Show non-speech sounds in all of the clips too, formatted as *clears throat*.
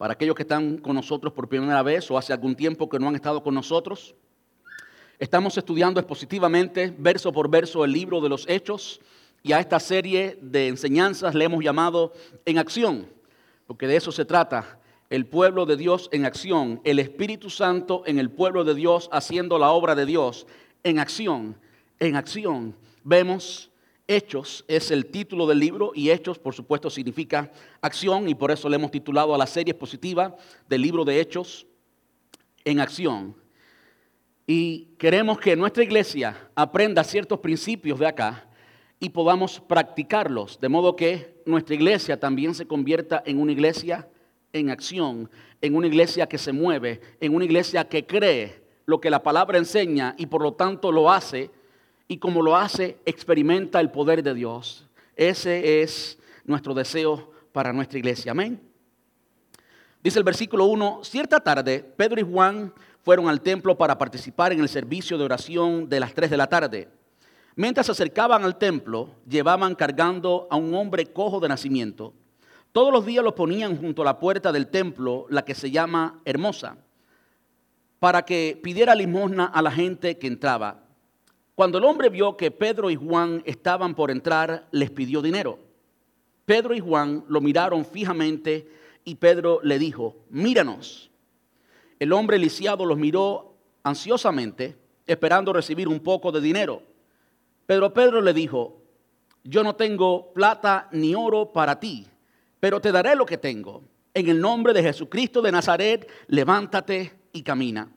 para aquellos que están con nosotros por primera vez o hace algún tiempo que no han estado con nosotros. Estamos estudiando expositivamente, verso por verso, el libro de los Hechos y a esta serie de enseñanzas le hemos llamado En Acción, porque de eso se trata, el pueblo de Dios en acción, el Espíritu Santo en el pueblo de Dios haciendo la obra de Dios en acción, en acción. Vemos Hechos es el título del libro y Hechos, por supuesto, significa acción y por eso le hemos titulado a la serie expositiva del libro de Hechos en acción. Y queremos que nuestra iglesia aprenda ciertos principios de acá y podamos practicarlos, de modo que nuestra iglesia también se convierta en una iglesia en acción, en una iglesia que se mueve, en una iglesia que cree lo que la palabra enseña y por lo tanto lo hace y como lo hace, experimenta el poder de Dios. Ese es nuestro deseo para nuestra iglesia. Amén. Dice el versículo 1, cierta tarde Pedro y Juan fueron al templo para participar en el servicio de oración de las 3 de la tarde. Mientras se acercaban al templo, llevaban cargando a un hombre cojo de nacimiento. Todos los días lo ponían junto a la puerta del templo, la que se llama Hermosa, para que pidiera limosna a la gente que entraba. Cuando el hombre vio que Pedro y Juan estaban por entrar, les pidió dinero. Pedro y Juan lo miraron fijamente y Pedro le dijo, míranos. El hombre lisiado los miró ansiosamente, esperando recibir un poco de dinero. Pero Pedro le dijo, yo no tengo plata ni oro para ti, pero te daré lo que tengo. En el nombre de Jesucristo de Nazaret, levántate y camina.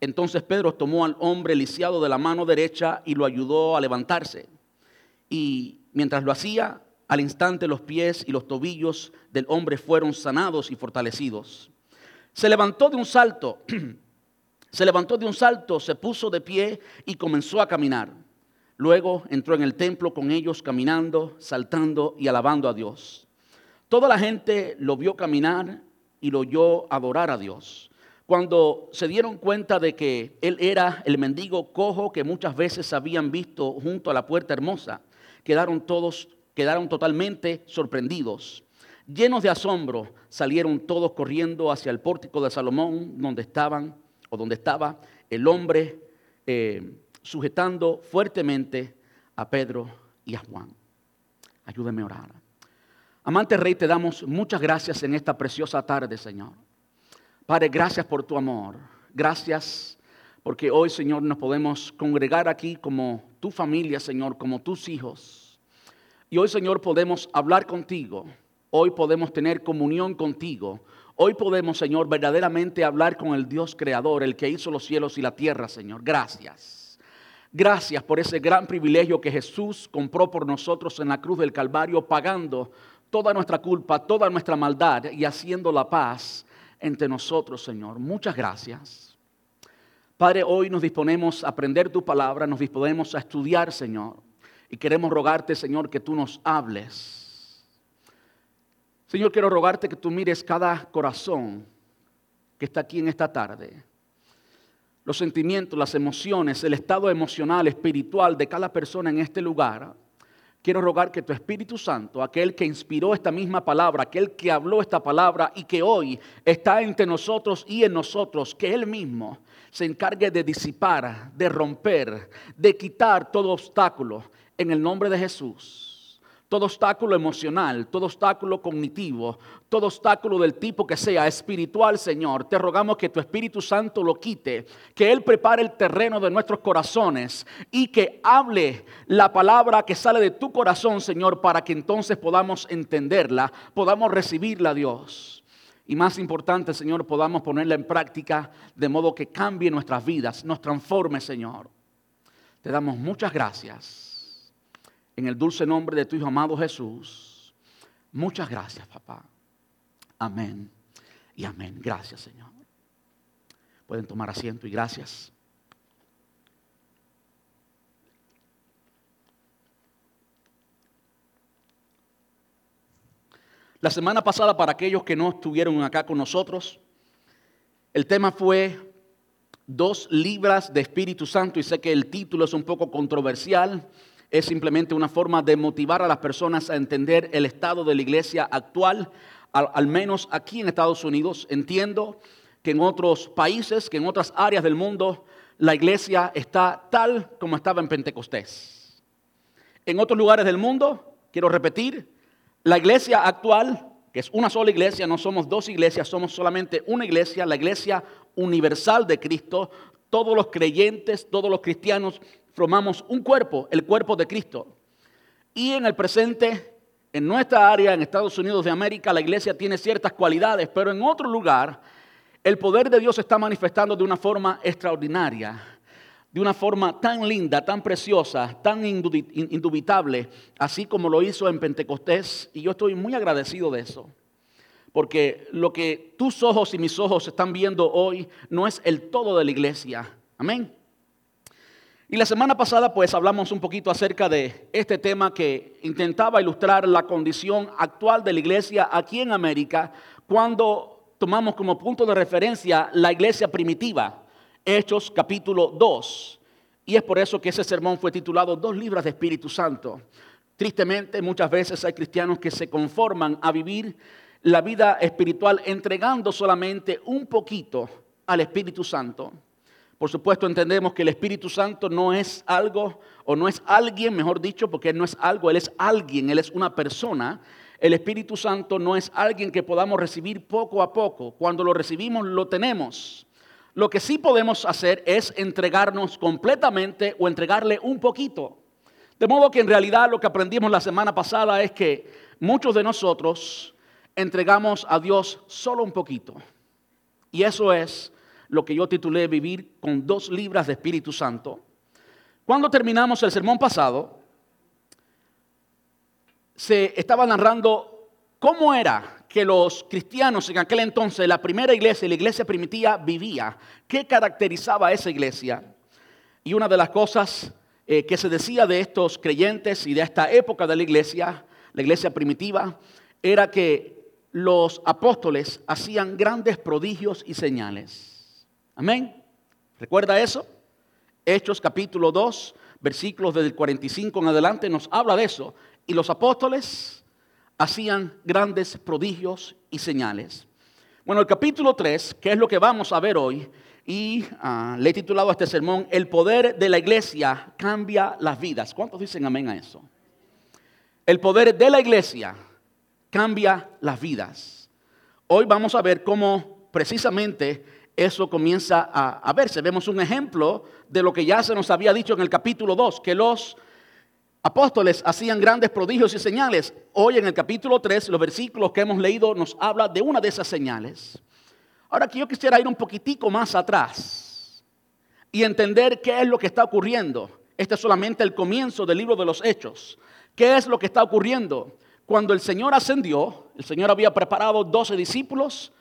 Entonces Pedro tomó al hombre lisiado de la mano derecha y lo ayudó a levantarse. Y mientras lo hacía, al instante los pies y los tobillos del hombre fueron sanados y fortalecidos. Se levantó de un salto, *clears throat* se levantó de un salto, se puso de pie y comenzó a caminar. Luego entró en el templo con ellos caminando, saltando y alabando a Dios. Toda la gente lo vio caminar y lo oyó adorar a Dios. Cuando se dieron cuenta de que él era el mendigo cojo que muchas veces habían visto junto a la puerta hermosa, quedaron todos, quedaron totalmente sorprendidos. Llenos de asombro, salieron todos corriendo hacia el pórtico de Salomón, donde estaban o donde estaba el hombre eh, sujetando fuertemente a Pedro y a Juan. Ayúdeme a orar. Amante Rey, te damos muchas gracias en esta preciosa tarde, Señor. Padre, gracias por tu amor. Gracias porque hoy, Señor, nos podemos congregar aquí como tu familia, Señor, como tus hijos. Y hoy, Señor, podemos hablar contigo. Hoy podemos tener comunión contigo. Hoy podemos, Señor, verdaderamente hablar con el Dios creador, el que hizo los cielos y la tierra, Señor. Gracias. Gracias por ese gran privilegio que Jesús compró por nosotros en la cruz del Calvario, pagando toda nuestra culpa, toda nuestra maldad y haciendo la paz entre nosotros, Señor. Muchas gracias. Padre, hoy nos disponemos a aprender tu palabra, nos disponemos a estudiar, Señor. Y queremos rogarte, Señor, que tú nos hables. Señor, quiero rogarte que tú mires cada corazón que está aquí en esta tarde. Los sentimientos, las emociones, el estado emocional, espiritual de cada persona en este lugar quiero rogar que tu Espíritu Santo, aquel que inspiró esta misma palabra, aquel que habló esta palabra y que hoy está entre nosotros y en nosotros, que Él mismo se encargue de disipar, de romper, de quitar todo obstáculo en el nombre de Jesús todo obstáculo emocional, todo obstáculo cognitivo, todo obstáculo del tipo que sea espiritual, Señor. Te rogamos que tu Espíritu Santo lo quite, que Él prepare el terreno de nuestros corazones y que hable la palabra que sale de tu corazón, Señor, para que entonces podamos entenderla, podamos recibirla, Dios. Y más importante, Señor, podamos ponerla en práctica de modo que cambie nuestras vidas, nos transforme, Señor. Te damos muchas gracias en el dulce nombre de tu Hijo amado Jesús. Muchas gracias, papá. Amén y amén. Gracias, Señor. Pueden tomar asiento y gracias. La semana pasada, para aquellos que no estuvieron acá con nosotros, el tema fue dos libras de Espíritu Santo y sé que el título es un poco controversial es simplemente una forma de motivar a las personas a entender el estado de la iglesia actual. al, menos aquí en Estados Unidos. Entiendo que en otros países, que en otras áreas del mundo, la iglesia está tal como estaba en Pentecostés. En otros lugares del mundo, quiero repetir, la iglesia actual, que es una sola iglesia, no somos dos iglesias, somos solamente una iglesia, la iglesia universal de Cristo, todos los creyentes, todos los cristianos formamos un cuerpo, el cuerpo de Cristo. Y en el presente, en nuestra área, en Estados Unidos de América, la iglesia tiene ciertas cualidades, pero en otro lugar, el poder de Dios se está manifestando de una forma extraordinaria, de una forma tan linda, tan preciosa, tan indubitable, así como lo hizo en Pentecostés. Y yo estoy muy agradecido de eso. Porque lo que tus ojos y mis ojos están viendo hoy no es el todo de la iglesia. Amén. Y la semana pasada pues hablamos un poquito acerca de este tema que intentaba ilustrar la condición actual de la iglesia aquí en América cuando tomamos como punto de referencia la iglesia primitiva, Hechos capítulo 2. Y es por eso que ese sermón fue titulado Dos libras de Espíritu Santo. Tristemente muchas veces hay cristianos que se conforman a vivir la vida espiritual entregando solamente un poquito al Espíritu Santo por supuesto entendemos que el Espíritu Santo no es algo, o no es alguien, mejor dicho, porque Él no es algo, Él es alguien, Él es una persona. El Espíritu Santo no es alguien que podamos recibir poco a poco. Cuando lo recibimos, lo tenemos. Lo que sí podemos hacer es entregarnos completamente o entregarle un poquito. De modo que en realidad lo que aprendimos la semana pasada es que muchos de nosotros entregamos a Dios solo un poquito. Y eso es lo que yo titulé Vivir con dos libras de Espíritu Santo. Cuando terminamos el sermón pasado, se estaba narrando cómo era que los cristianos en aquel entonces, la primera iglesia, la iglesia primitiva, vivía, qué caracterizaba esa iglesia. Y una de las cosas eh, que se decía de estos creyentes y de esta época de la iglesia, la iglesia primitiva, era que los apóstoles hacían grandes prodigios y señales. Amén. ¿Recuerda eso? Hechos capítulo 2, versículos del 45 en adelante nos habla de eso. Y los apóstoles hacían grandes prodigios y señales. Bueno, el capítulo 3, que es lo que vamos a ver hoy, y ah, le he titulado a este sermón, El poder de la iglesia cambia las vidas. ¿Cuántos dicen amén a eso? El poder de la iglesia cambia las vidas. Hoy vamos a ver cómo precisamente eso comienza a, verse. Vemos un ejemplo de lo que ya se nos había dicho en el capítulo 2, que los apóstoles hacían grandes prodigios y señales. Hoy en el capítulo 3, los versículos que hemos leído nos habla de una de esas señales. Ahora que yo quisiera ir un poquitico más atrás y entender qué es lo que está ocurriendo. Este es solamente el comienzo del libro de los Hechos. ¿Qué es lo que está ocurriendo? Cuando el Señor ascendió, el Señor había preparado 12 discípulos,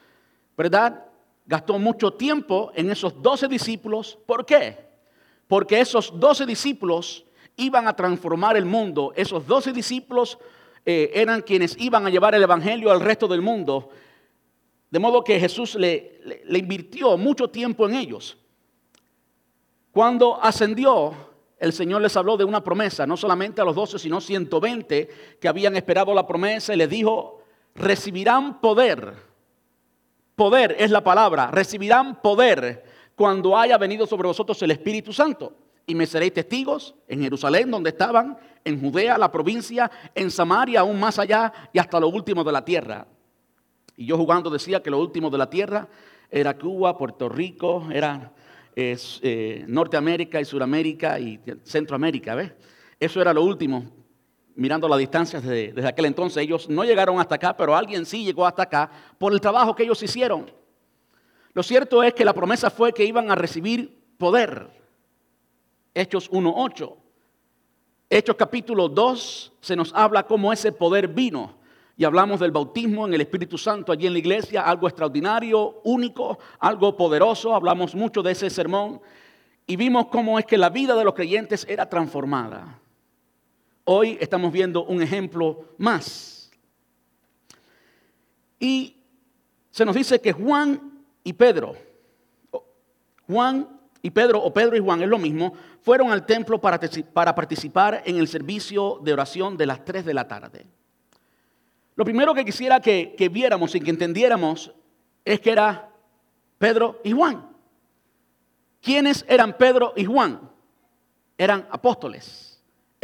¿verdad? Gastó mucho tiempo en esos doce discípulos. ¿Por qué? Porque esos doce discípulos iban a transformar el mundo. Esos doce discípulos eh, eran quienes iban a llevar el Evangelio al resto del mundo. De modo que Jesús le, le invirtió mucho tiempo en ellos. Cuando ascendió, el Señor les habló de una promesa, no solamente a los doce, sino 120 que habían esperado la promesa y les dijo, recibirán poder Poder es la palabra. Recibirán poder cuando haya venido sobre vosotros el Espíritu Santo. Y me seréis testigos en Jerusalén, donde estaban, en Judea, la provincia, en Samaria, aún más allá y hasta lo último de la tierra. Y yo jugando decía que lo último de la tierra era Cuba, Puerto Rico, era eh, Norteamérica y Suramérica y Centroamérica. ¿ves? Eso era lo último mirando las distancias desde, aquel entonces, ellos no llegaron hasta acá, pero alguien sí llegó hasta acá por el trabajo que ellos hicieron. Lo cierto es que la promesa fue que iban a recibir poder. Hechos 1.8. Hechos capítulo 2 se nos habla cómo ese poder vino. Y hablamos del bautismo en el Espíritu Santo allí en la iglesia, algo extraordinario, único, algo poderoso. Hablamos mucho de ese sermón. Y vimos cómo es que la vida de los creyentes era transformada. Hoy estamos viendo un ejemplo más. Y se nos dice que Juan y Pedro, Juan y Pedro, o Pedro y Juan es lo mismo, fueron al templo para, participar en el servicio de oración de las 3 de la tarde. Lo primero que quisiera que, que viéramos y que entendiéramos es que era Pedro y Juan. ¿Quiénes eran Pedro y Juan? Eran apóstoles.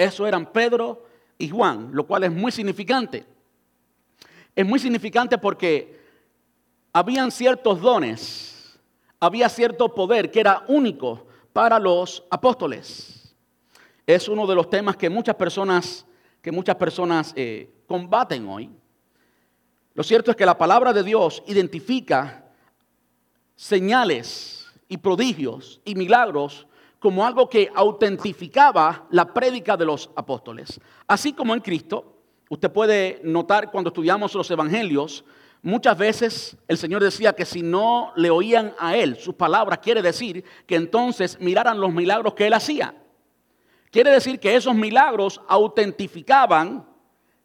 Eso eran Pedro y Juan, lo cual es muy significante. Es muy significante porque habían ciertos dones, había cierto poder que era único para los apóstoles. Es uno de los temas que muchas personas, que muchas personas eh, combaten hoy. Lo cierto es que la palabra de Dios identifica señales y prodigios y milagros como algo que autentificaba la prédica de los apóstoles. Así como en Cristo, usted puede notar cuando estudiamos los evangelios, muchas veces el Señor decía que si no le oían a Él sus palabras, quiere decir que entonces miraran los milagros que Él hacía. Quiere decir que esos milagros autentificaban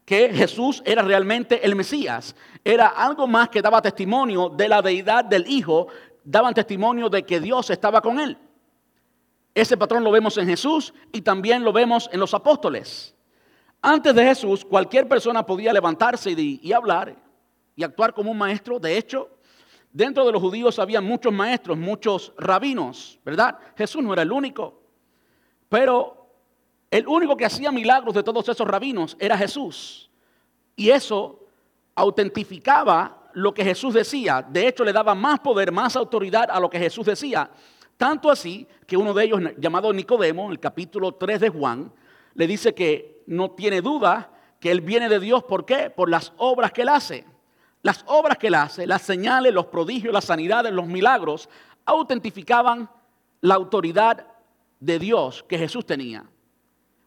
que Jesús era realmente el Mesías. Era algo más que daba testimonio de la deidad del Hijo daban testimonio de que Dios estaba con él. Ese patrón lo vemos en Jesús y también lo vemos en los apóstoles. Antes de Jesús, cualquier persona podía levantarse y, hablar y actuar como un maestro. De hecho, dentro de los judíos había muchos maestros, muchos rabinos, ¿verdad? Jesús no era el único. Pero el único que hacía milagros de todos esos rabinos era Jesús. Y eso autentificaba lo que Jesús decía. De hecho, le daba más poder, más autoridad a lo que Jesús decía. Tanto así que uno de ellos, llamado Nicodemo, en el capítulo 3 de Juan, le dice que no tiene duda que él viene de Dios. ¿Por qué? Por las obras que él hace. Las obras que él hace, las señales, los prodigios, las sanidades, los milagros, autentificaban la autoridad de Dios que Jesús tenía.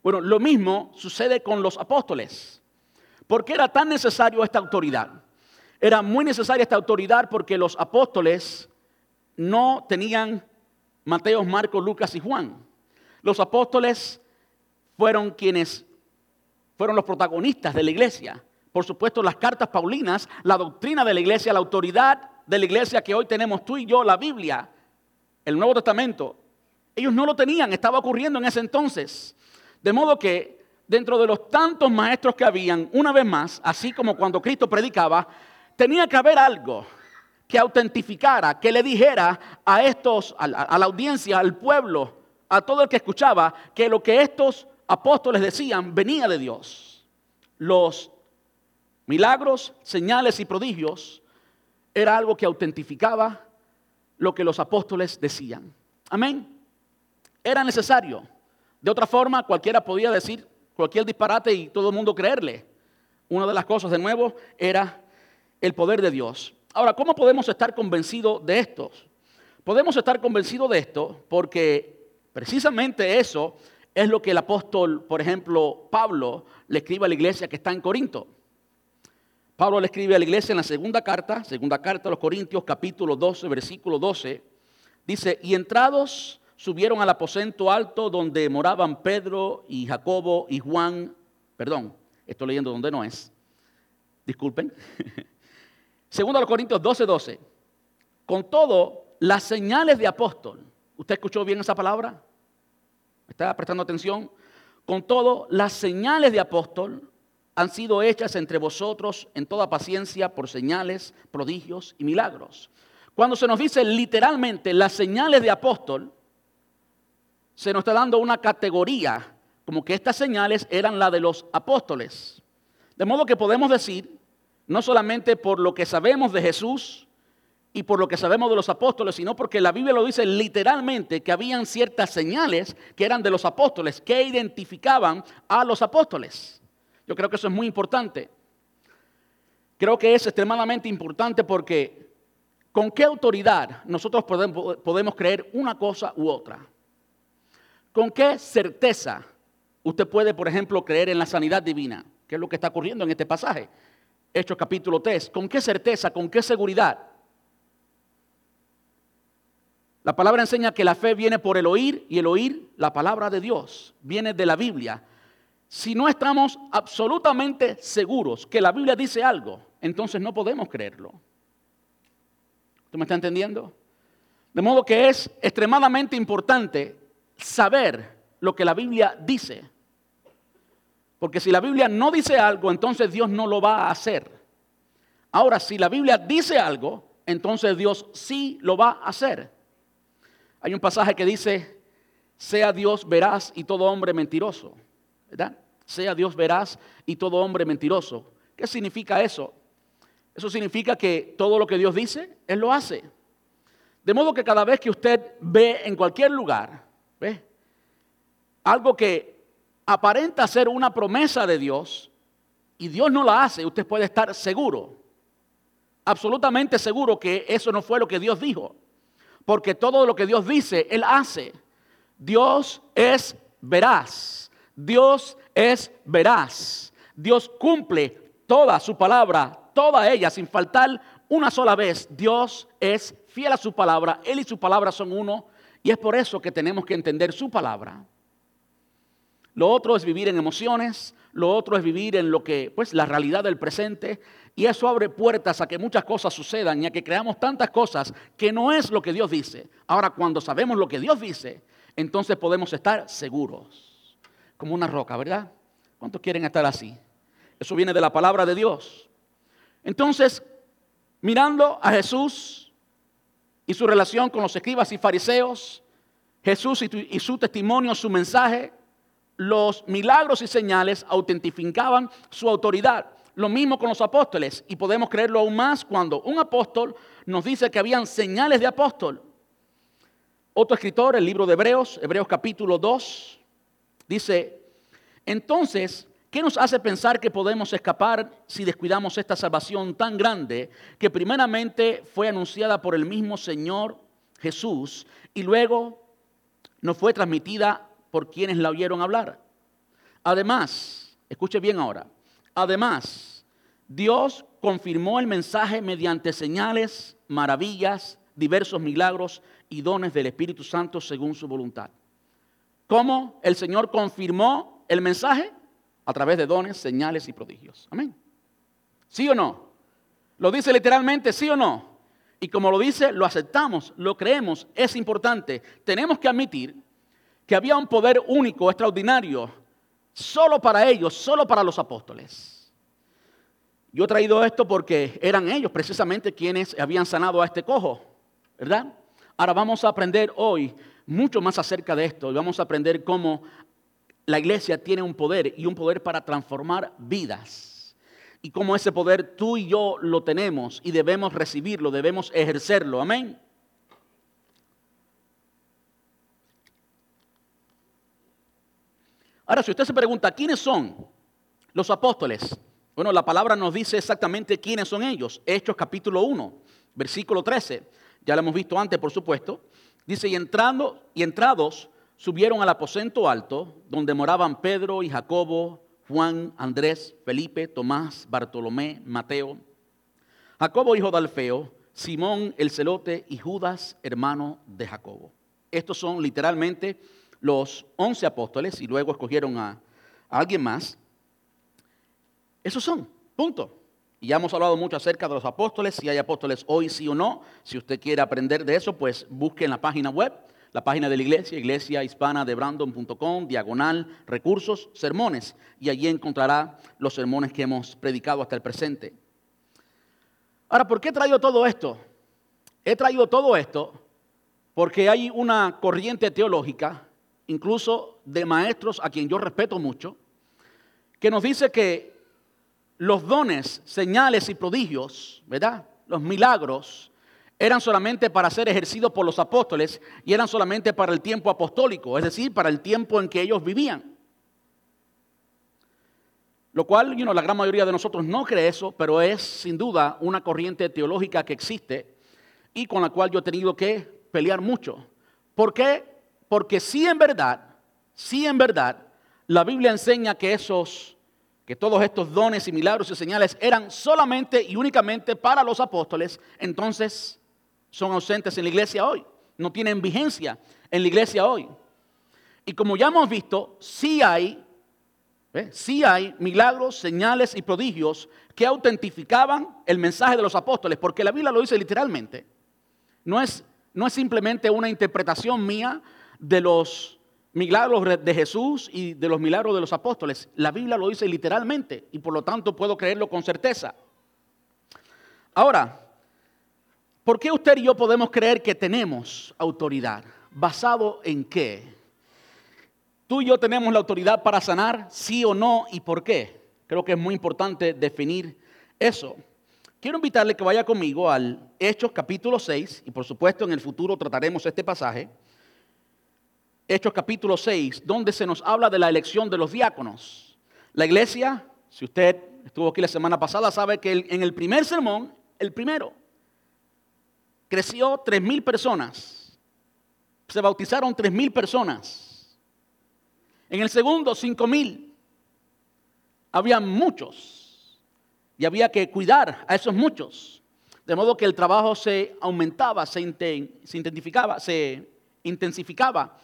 Bueno, lo mismo sucede con los apóstoles. ¿Por qué era tan necesario esta autoridad? Era muy necesaria esta autoridad porque los apóstoles no tenían Mateo, Marcos, Lucas y Juan. Los apóstoles fueron quienes fueron los protagonistas de la iglesia. Por supuesto, las cartas paulinas, la doctrina de la iglesia, la autoridad de la iglesia que hoy tenemos tú y yo, la Biblia, el Nuevo Testamento, ellos no lo tenían, estaba ocurriendo en ese entonces. De modo que dentro de los tantos maestros que habían, una vez más, así como cuando Cristo predicaba, tenía que haber algo que autentificara, que le dijera a estos, a la, audiencia, al pueblo, a todo el que escuchaba, que lo que estos apóstoles decían venía de Dios. Los milagros, señales y prodigios era algo que autentificaba lo que los apóstoles decían. Amén. Era necesario. De otra forma, cualquiera podía decir cualquier disparate y todo el mundo creerle. Una de las cosas, de nuevo, era el poder de Dios. Ahora, ¿cómo podemos estar convencidos de esto? Podemos estar convencidos de esto porque precisamente eso es lo que el apóstol, por ejemplo, Pablo, le escribe a la iglesia que está en Corinto. Pablo le escribe a la iglesia en la segunda carta, segunda carta a los Corintios, capítulo 12, versículo 12, dice, y entrados subieron al aposento alto donde moraban Pedro y Jacobo y Juan, perdón, estoy leyendo donde no es, disculpen, *laughs* Segundo a los Corintios 12, 12. Con todo, las señales de apóstol. ¿Usted escuchó bien esa palabra? ¿Está prestando atención? Con todo, las señales de apóstol han sido hechas entre vosotros en toda paciencia por señales, prodigios y milagros. Cuando se nos dice literalmente las señales de apóstol, se nos está dando una categoría, como que estas señales eran las de los apóstoles. De modo que podemos decir no solamente por lo que sabemos de Jesús y por lo que sabemos de los apóstoles, sino porque la Biblia lo dice literalmente que habían ciertas señales que eran de los apóstoles, que identificaban a los apóstoles. Yo creo que eso es muy importante. Creo que es extremadamente importante porque con qué autoridad nosotros podemos, creer una cosa u otra. ¿Con qué certeza usted puede, por ejemplo, creer en la sanidad divina? ¿Qué es lo que está ocurriendo en este pasaje? Hechos capítulo 3. ¿Con qué certeza, con qué seguridad? La palabra enseña que la fe viene por el oír y el oír la palabra de Dios, viene de la Biblia. Si no estamos absolutamente seguros que la Biblia dice algo, entonces no podemos creerlo. ¿Tú me estás entendiendo? De modo que es extremadamente importante saber lo que la Biblia dice. Porque si la Biblia no dice algo, entonces Dios no lo va a hacer. Ahora, si la Biblia dice algo, entonces Dios sí lo va a hacer. Hay un pasaje que dice, sea Dios veraz y todo hombre mentiroso. ¿Verdad? Sea Dios veraz y todo hombre mentiroso. ¿Qué significa eso? Eso significa que todo lo que Dios dice, Él lo hace. De modo que cada vez que usted ve en cualquier lugar, ¿ve? algo que aparenta ser una promesa de Dios y Dios no la hace, usted puede estar seguro, absolutamente seguro que eso no fue lo que Dios dijo. Porque todo lo que Dios dice, Él hace. Dios es veraz. Dios es veraz. Dios cumple toda su palabra, toda ella, sin faltar una sola vez. Dios es fiel a su palabra. Él y su palabra son uno. Y es por eso que tenemos que entender su palabra. Lo otro es vivir en emociones, lo otro es vivir en lo que, pues, la realidad del presente. Y eso abre puertas a que muchas cosas sucedan y a que creamos tantas cosas que no es lo que Dios dice. Ahora, cuando sabemos lo que Dios dice, entonces podemos estar seguros, como una roca, ¿verdad? ¿Cuántos quieren estar así? Eso viene de la palabra de Dios. Entonces, mirando a Jesús y su relación con los escribas y fariseos, Jesús y, su testimonio, su mensaje, los milagros y señales autentificaban su autoridad. Lo mismo con los apóstoles y podemos creerlo aún más cuando un apóstol nos dice que habían señales de apóstol. Otro escritor, el libro de Hebreos, Hebreos capítulo 2, dice, entonces, ¿qué nos hace pensar que podemos escapar si descuidamos esta salvación tan grande que primeramente fue anunciada por el mismo Señor Jesús y luego nos fue transmitida por quienes la oyeron hablar. Además, escuche bien ahora, además, Dios confirmó el mensaje mediante señales, maravillas, diversos milagros y dones del Espíritu Santo según su voluntad. ¿Cómo el Señor confirmó el mensaje? A través de dones, señales y prodigios. Amén. ¿Sí o no? Lo dice literalmente, sí o no. Y como lo dice, lo aceptamos, lo creemos, es importante. Tenemos que admitir que había un poder único, extraordinario, solo para ellos, solo para los apóstoles. Yo he traído esto porque eran ellos precisamente quienes habían sanado a este cojo, ¿verdad? Ahora vamos a aprender hoy mucho más acerca de esto y vamos a aprender cómo la iglesia tiene un poder y un poder para transformar vidas. Y cómo ese poder tú y yo lo tenemos y debemos recibirlo, debemos ejercerlo. Amén. Ahora, si usted se pregunta, ¿quiénes son los apóstoles? Bueno, la palabra nos dice exactamente quiénes son ellos. Hechos capítulo 1, versículo 13. Ya lo hemos visto antes, por supuesto. Dice, y, entrando, y entrados subieron al aposento alto, donde moraban Pedro y Jacobo, Juan, Andrés, Felipe, Tomás, Bartolomé, Mateo, Jacobo hijo de Alfeo, Simón el celote y Judas hermano de Jacobo. Estos son literalmente los once apóstoles y luego escogieron a, alguien más. Esos son, punto. Y ya hemos hablado mucho acerca de los apóstoles, si hay apóstoles hoy, sí o no. Si usted quiere aprender de eso, pues busque en la página web, la página de la iglesia, iglesia hispana de Brandon.com, diagonal, recursos, sermones. Y allí encontrará los sermones que hemos predicado hasta el presente. Ahora, ¿por qué he traído todo esto? He traído todo esto porque hay una corriente teológica incluso de maestros a quien yo respeto mucho, que nos dice que los dones, señales y prodigios, ¿verdad? Los milagros eran solamente para ser ejercidos por los apóstoles y eran solamente para el tiempo apostólico, es decir, para el tiempo en que ellos vivían. Lo cual, you la gran mayoría de nosotros no cree eso, pero es sin duda una corriente teológica que existe y con la cual yo he tenido que pelear mucho. ¿Por qué? Porque si en verdad, si en verdad, la Biblia enseña que esos, que todos estos dones y milagros y señales eran solamente y únicamente para los apóstoles, entonces son ausentes en la iglesia hoy, no tienen vigencia en la iglesia hoy. Y como ya hemos visto, sí hay, sí hay milagros, señales y prodigios que autentificaban el mensaje de los apóstoles, porque la Biblia lo dice literalmente. No es, no es simplemente una interpretación mía de los milagros de Jesús y de los milagros de los apóstoles. La Biblia lo dice literalmente y por lo tanto puedo creerlo con certeza. Ahora, ¿por qué usted y yo podemos creer que tenemos autoridad? ¿Basado en qué? ¿Tú y yo tenemos la autoridad para sanar? ¿Sí o no? ¿Y por qué? Creo que es muy importante definir eso. Quiero invitarle que vaya conmigo al Hechos capítulo 6 y por supuesto en el futuro trataremos este pasaje. Hechos capítulo 6, donde se nos habla de la elección de los diáconos. La iglesia, si usted estuvo aquí la semana pasada, sabe que en el primer sermón, el primero, creció tres mil personas. Se bautizaron tres mil personas. En el segundo, cinco mil. Había muchos. Y había que cuidar a esos muchos. De modo que el trabajo se aumentaba, se, intensificaba, se intensificaba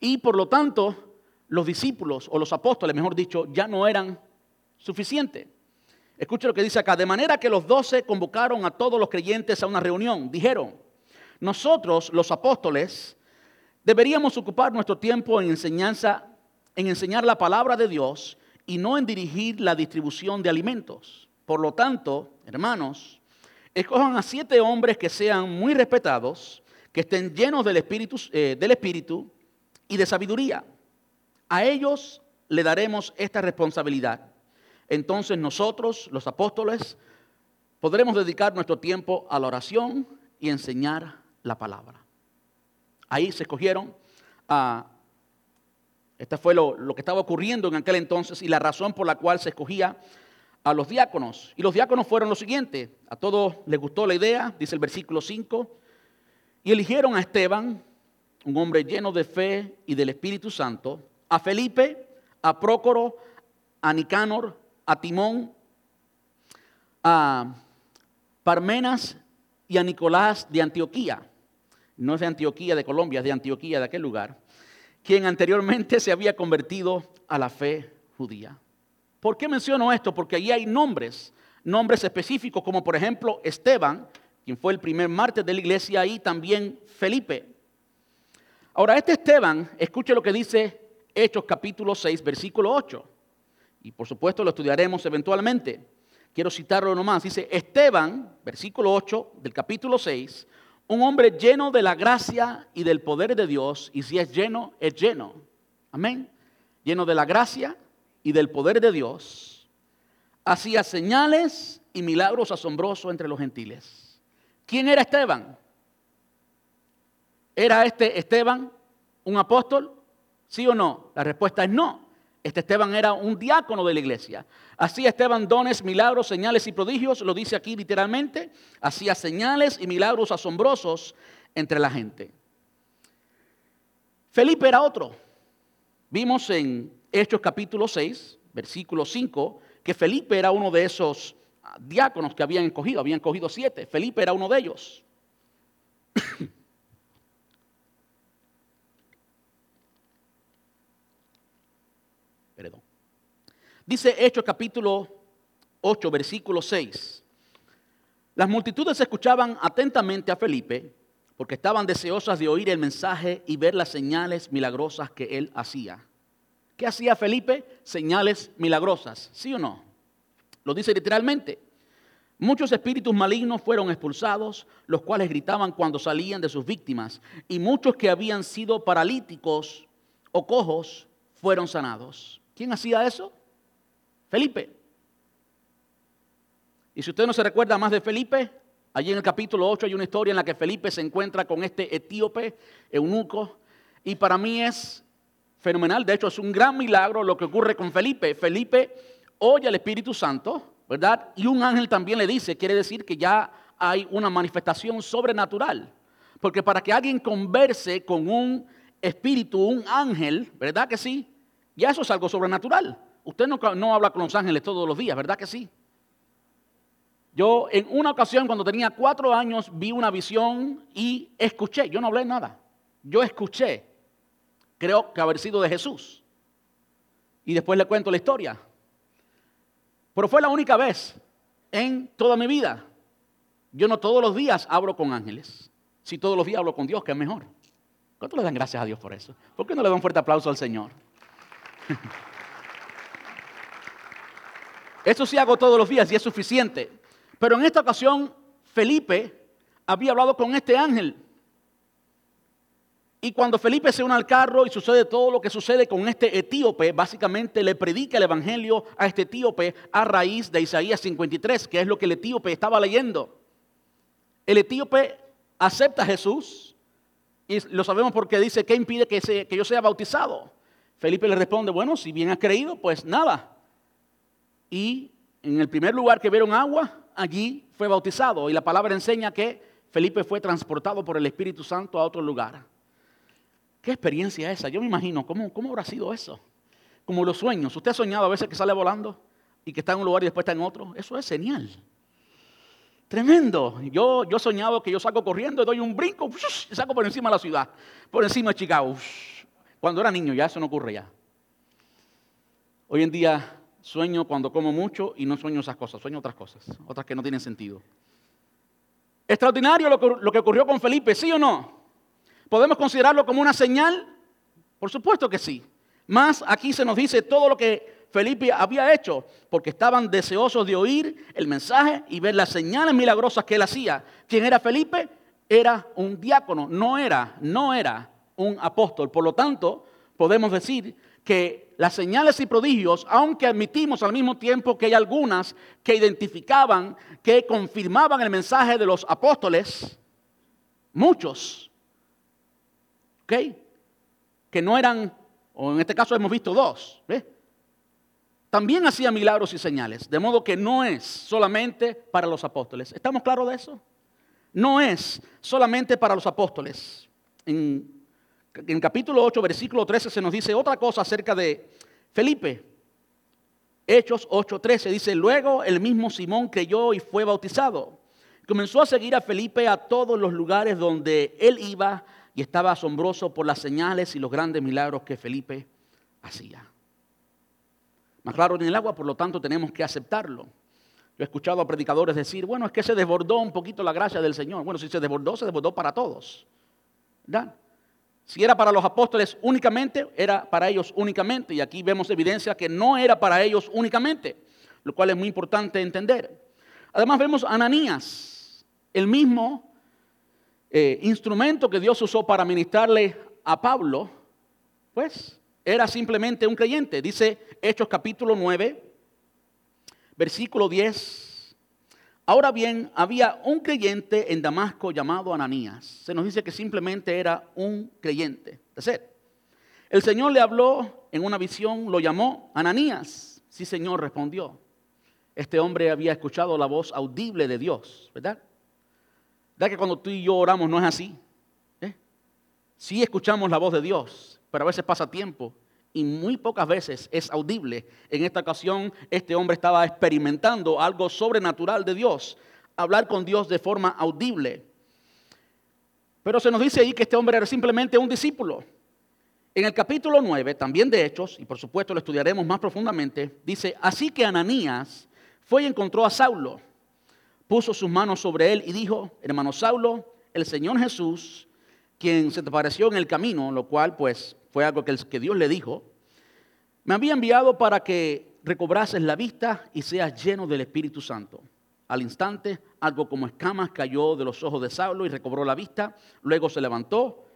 y por lo tanto, los discípulos o los apóstoles, mejor dicho, ya no eran suficientes. Escucha lo que dice acá. De manera que los doce convocaron a todos los creyentes a una reunión. Dijeron, nosotros, los apóstoles, deberíamos ocupar nuestro tiempo en enseñanza, en enseñar la palabra de Dios y no en dirigir la distribución de alimentos. Por lo tanto, hermanos, escojan a siete hombres que sean muy respetados, que estén llenos del Espíritu, eh, del espíritu y de sabiduría. A ellos le daremos esta responsabilidad. Entonces nosotros, los apóstoles, podremos dedicar nuestro tiempo a la oración y enseñar la palabra. Ahí se escogieron a... Este fue lo, lo, que estaba ocurriendo en aquel entonces y la razón por la cual se escogía a los diáconos. Y los diáconos fueron los siguientes. A todos les gustó la idea, dice el versículo 5, y eligieron a Esteban, un hombre lleno de fe y del Espíritu Santo, a Felipe, a Prócoro, a Nicanor, a Timón, a Parmenas y a Nicolás de Antioquía. No es de Antioquía de Colombia, es de Antioquía de aquel lugar, quien anteriormente se había convertido a la fe judía. ¿Por qué menciono esto? Porque allí hay nombres, nombres específicos como por ejemplo Esteban, quien fue el primer mártir de la iglesia, y también Felipe, Ahora, este Esteban, escuche lo que dice Hechos capítulo 6, versículo 8. Y por supuesto lo estudiaremos eventualmente. Quiero citarlo nomás. Dice, Esteban, versículo 8 del capítulo 6, un hombre lleno de la gracia y del poder de Dios, y si es lleno, es lleno. Amén. Lleno de la gracia y del poder de Dios, hacía señales y milagros asombrosos entre los gentiles. ¿Quién era Esteban? ¿Era este Esteban un apóstol? ¿Sí o no? La respuesta es no. Este Esteban era un diácono de la iglesia. Hacía Esteban dones, milagros, señales y prodigios, lo dice aquí literalmente. Hacía señales y milagros asombrosos entre la gente. Felipe era otro. Vimos en Hechos capítulo 6, versículo 5, que Felipe era uno de esos diáconos que habían escogido. Habían escogido siete. Felipe era uno de ellos. Dice Hechos capítulo 8, versículo 6. Las multitudes escuchaban atentamente a Felipe porque estaban deseosas de oír el mensaje y ver las señales milagrosas que él hacía. ¿Qué hacía Felipe? Señales milagrosas, ¿sí o no? Lo dice literalmente. Muchos espíritus malignos fueron expulsados, los cuales gritaban cuando salían de sus víctimas, y muchos que habían sido paralíticos o cojos fueron sanados. ¿Quién hacía eso? Felipe. Y si usted no se recuerda más de Felipe, allí en el capítulo 8 hay una historia en la que Felipe se encuentra con este etíope, eunuco, y para mí es fenomenal, de hecho es un gran milagro lo que ocurre con Felipe. Felipe oye al Espíritu Santo, ¿verdad? Y un ángel también le dice, quiere decir que ya hay una manifestación sobrenatural. Porque para que alguien converse con un espíritu, un ángel, ¿verdad que sí? Ya eso es algo sobrenatural. Usted no, habla con los ángeles todos los días, ¿verdad que sí? Yo en una ocasión cuando tenía cuatro años vi una visión y escuché, yo no hablé nada, yo escuché, creo que haber sido de Jesús. Y después le cuento la historia. Pero fue la única vez en toda mi vida. Yo no todos los días hablo con ángeles. Si todos los días hablo con Dios, que es mejor. ¿Cuánto le dan gracias a Dios por eso? ¿Por qué no le dan fuerte aplauso al Señor? *laughs* Eso sí hago todos los días y es suficiente. Pero en esta ocasión, Felipe había hablado con este ángel. Y cuando Felipe se une al carro y sucede todo lo que sucede con este etíope, básicamente le predica el evangelio a este etíope a raíz de Isaías 53, que es lo que el etíope estaba leyendo. El etíope acepta a Jesús y lo sabemos porque dice, ¿qué impide que, que yo sea bautizado? Felipe le responde, bueno, si bien has creído, pues nada, y en el primer lugar que vieron agua, allí fue bautizado. Y la palabra enseña que Felipe fue transportado por el Espíritu Santo a otro lugar. ¿Qué experiencia esa? Yo me imagino, ¿cómo, cómo habrá sido eso? Como los sueños. ¿Usted ha soñado a veces que sale volando y que está en un lugar y después está en otro? Eso es genial. Tremendo. Yo, yo he soñado que yo salgo corriendo, doy un brinco y saco por encima de la ciudad, por encima de Chicago. Cuando era niño, ya eso no ocurre ya. Hoy en día Sueño cuando como mucho y no sueño esas cosas, sueño otras cosas, otras que no tienen sentido. Extraordinario lo que, ocurrió con Felipe, ¿sí o no? ¿Podemos considerarlo como una señal? Por supuesto que sí. Más aquí se nos dice todo lo que Felipe había hecho, porque estaban deseosos de oír el mensaje y ver las señales milagrosas que él hacía. ¿Quién era Felipe? Era un diácono, no era, no era un apóstol. Por lo tanto, podemos decir que las señales y prodigios, aunque admitimos al mismo tiempo que hay algunas que identificaban, que confirmaban el mensaje de los apóstoles, muchos, ¿ok? Que no eran, o en este caso hemos visto dos, También hacían milagros y señales, de modo que no es solamente para los apóstoles. ¿Estamos claros de eso? No es solamente para los apóstoles. En en capítulo 8, versículo 13 se nos dice otra cosa acerca de Felipe. Hechos 8:13 dice, luego el mismo Simón creyó y fue bautizado. Comenzó a seguir a Felipe a todos los lugares donde él iba y estaba asombroso por las señales y los grandes milagros que Felipe hacía. Más claro en el agua, por lo tanto tenemos que aceptarlo. Yo he escuchado a predicadores decir, bueno, es que se desbordó un poquito la gracia del Señor. Bueno, si se desbordó, se desbordó para todos. ¿Verdad? Si era para los apóstoles únicamente, era para ellos únicamente. Y aquí vemos evidencia que no era para ellos únicamente, lo cual es muy importante entender. Además vemos a Ananías, el mismo eh, instrumento que Dios usó para ministrarle a Pablo, pues era simplemente un creyente. Dice Hechos capítulo 9, versículo 10 Ahora bien, había un creyente en Damasco llamado Ananías. Se nos dice que simplemente era un creyente. El Señor le habló en una visión, lo llamó Ananías. Sí, Señor, respondió. Este hombre había escuchado la voz audible de Dios, ¿verdad? ¿Verdad que cuando tú y yo oramos no es así? ¿Eh? Sí escuchamos la voz de Dios, pero a veces pasa tiempo y muy pocas veces es audible. En esta ocasión este hombre estaba experimentando algo sobrenatural de Dios, hablar con Dios de forma audible. Pero se nos dice ahí que este hombre era simplemente un discípulo. En el capítulo 9, también de Hechos, y por supuesto lo estudiaremos más profundamente, dice, así que Ananías fue y encontró a Saulo, puso sus manos sobre él y dijo, hermano Saulo, el Señor Jesús, quien se te apareció en el camino, lo cual pues fue algo que, Dios le dijo, me había enviado para que recobrases la vista y seas lleno del Espíritu Santo. Al instante, algo como escamas cayó de los ojos de Saulo y recobró la vista. Luego se levantó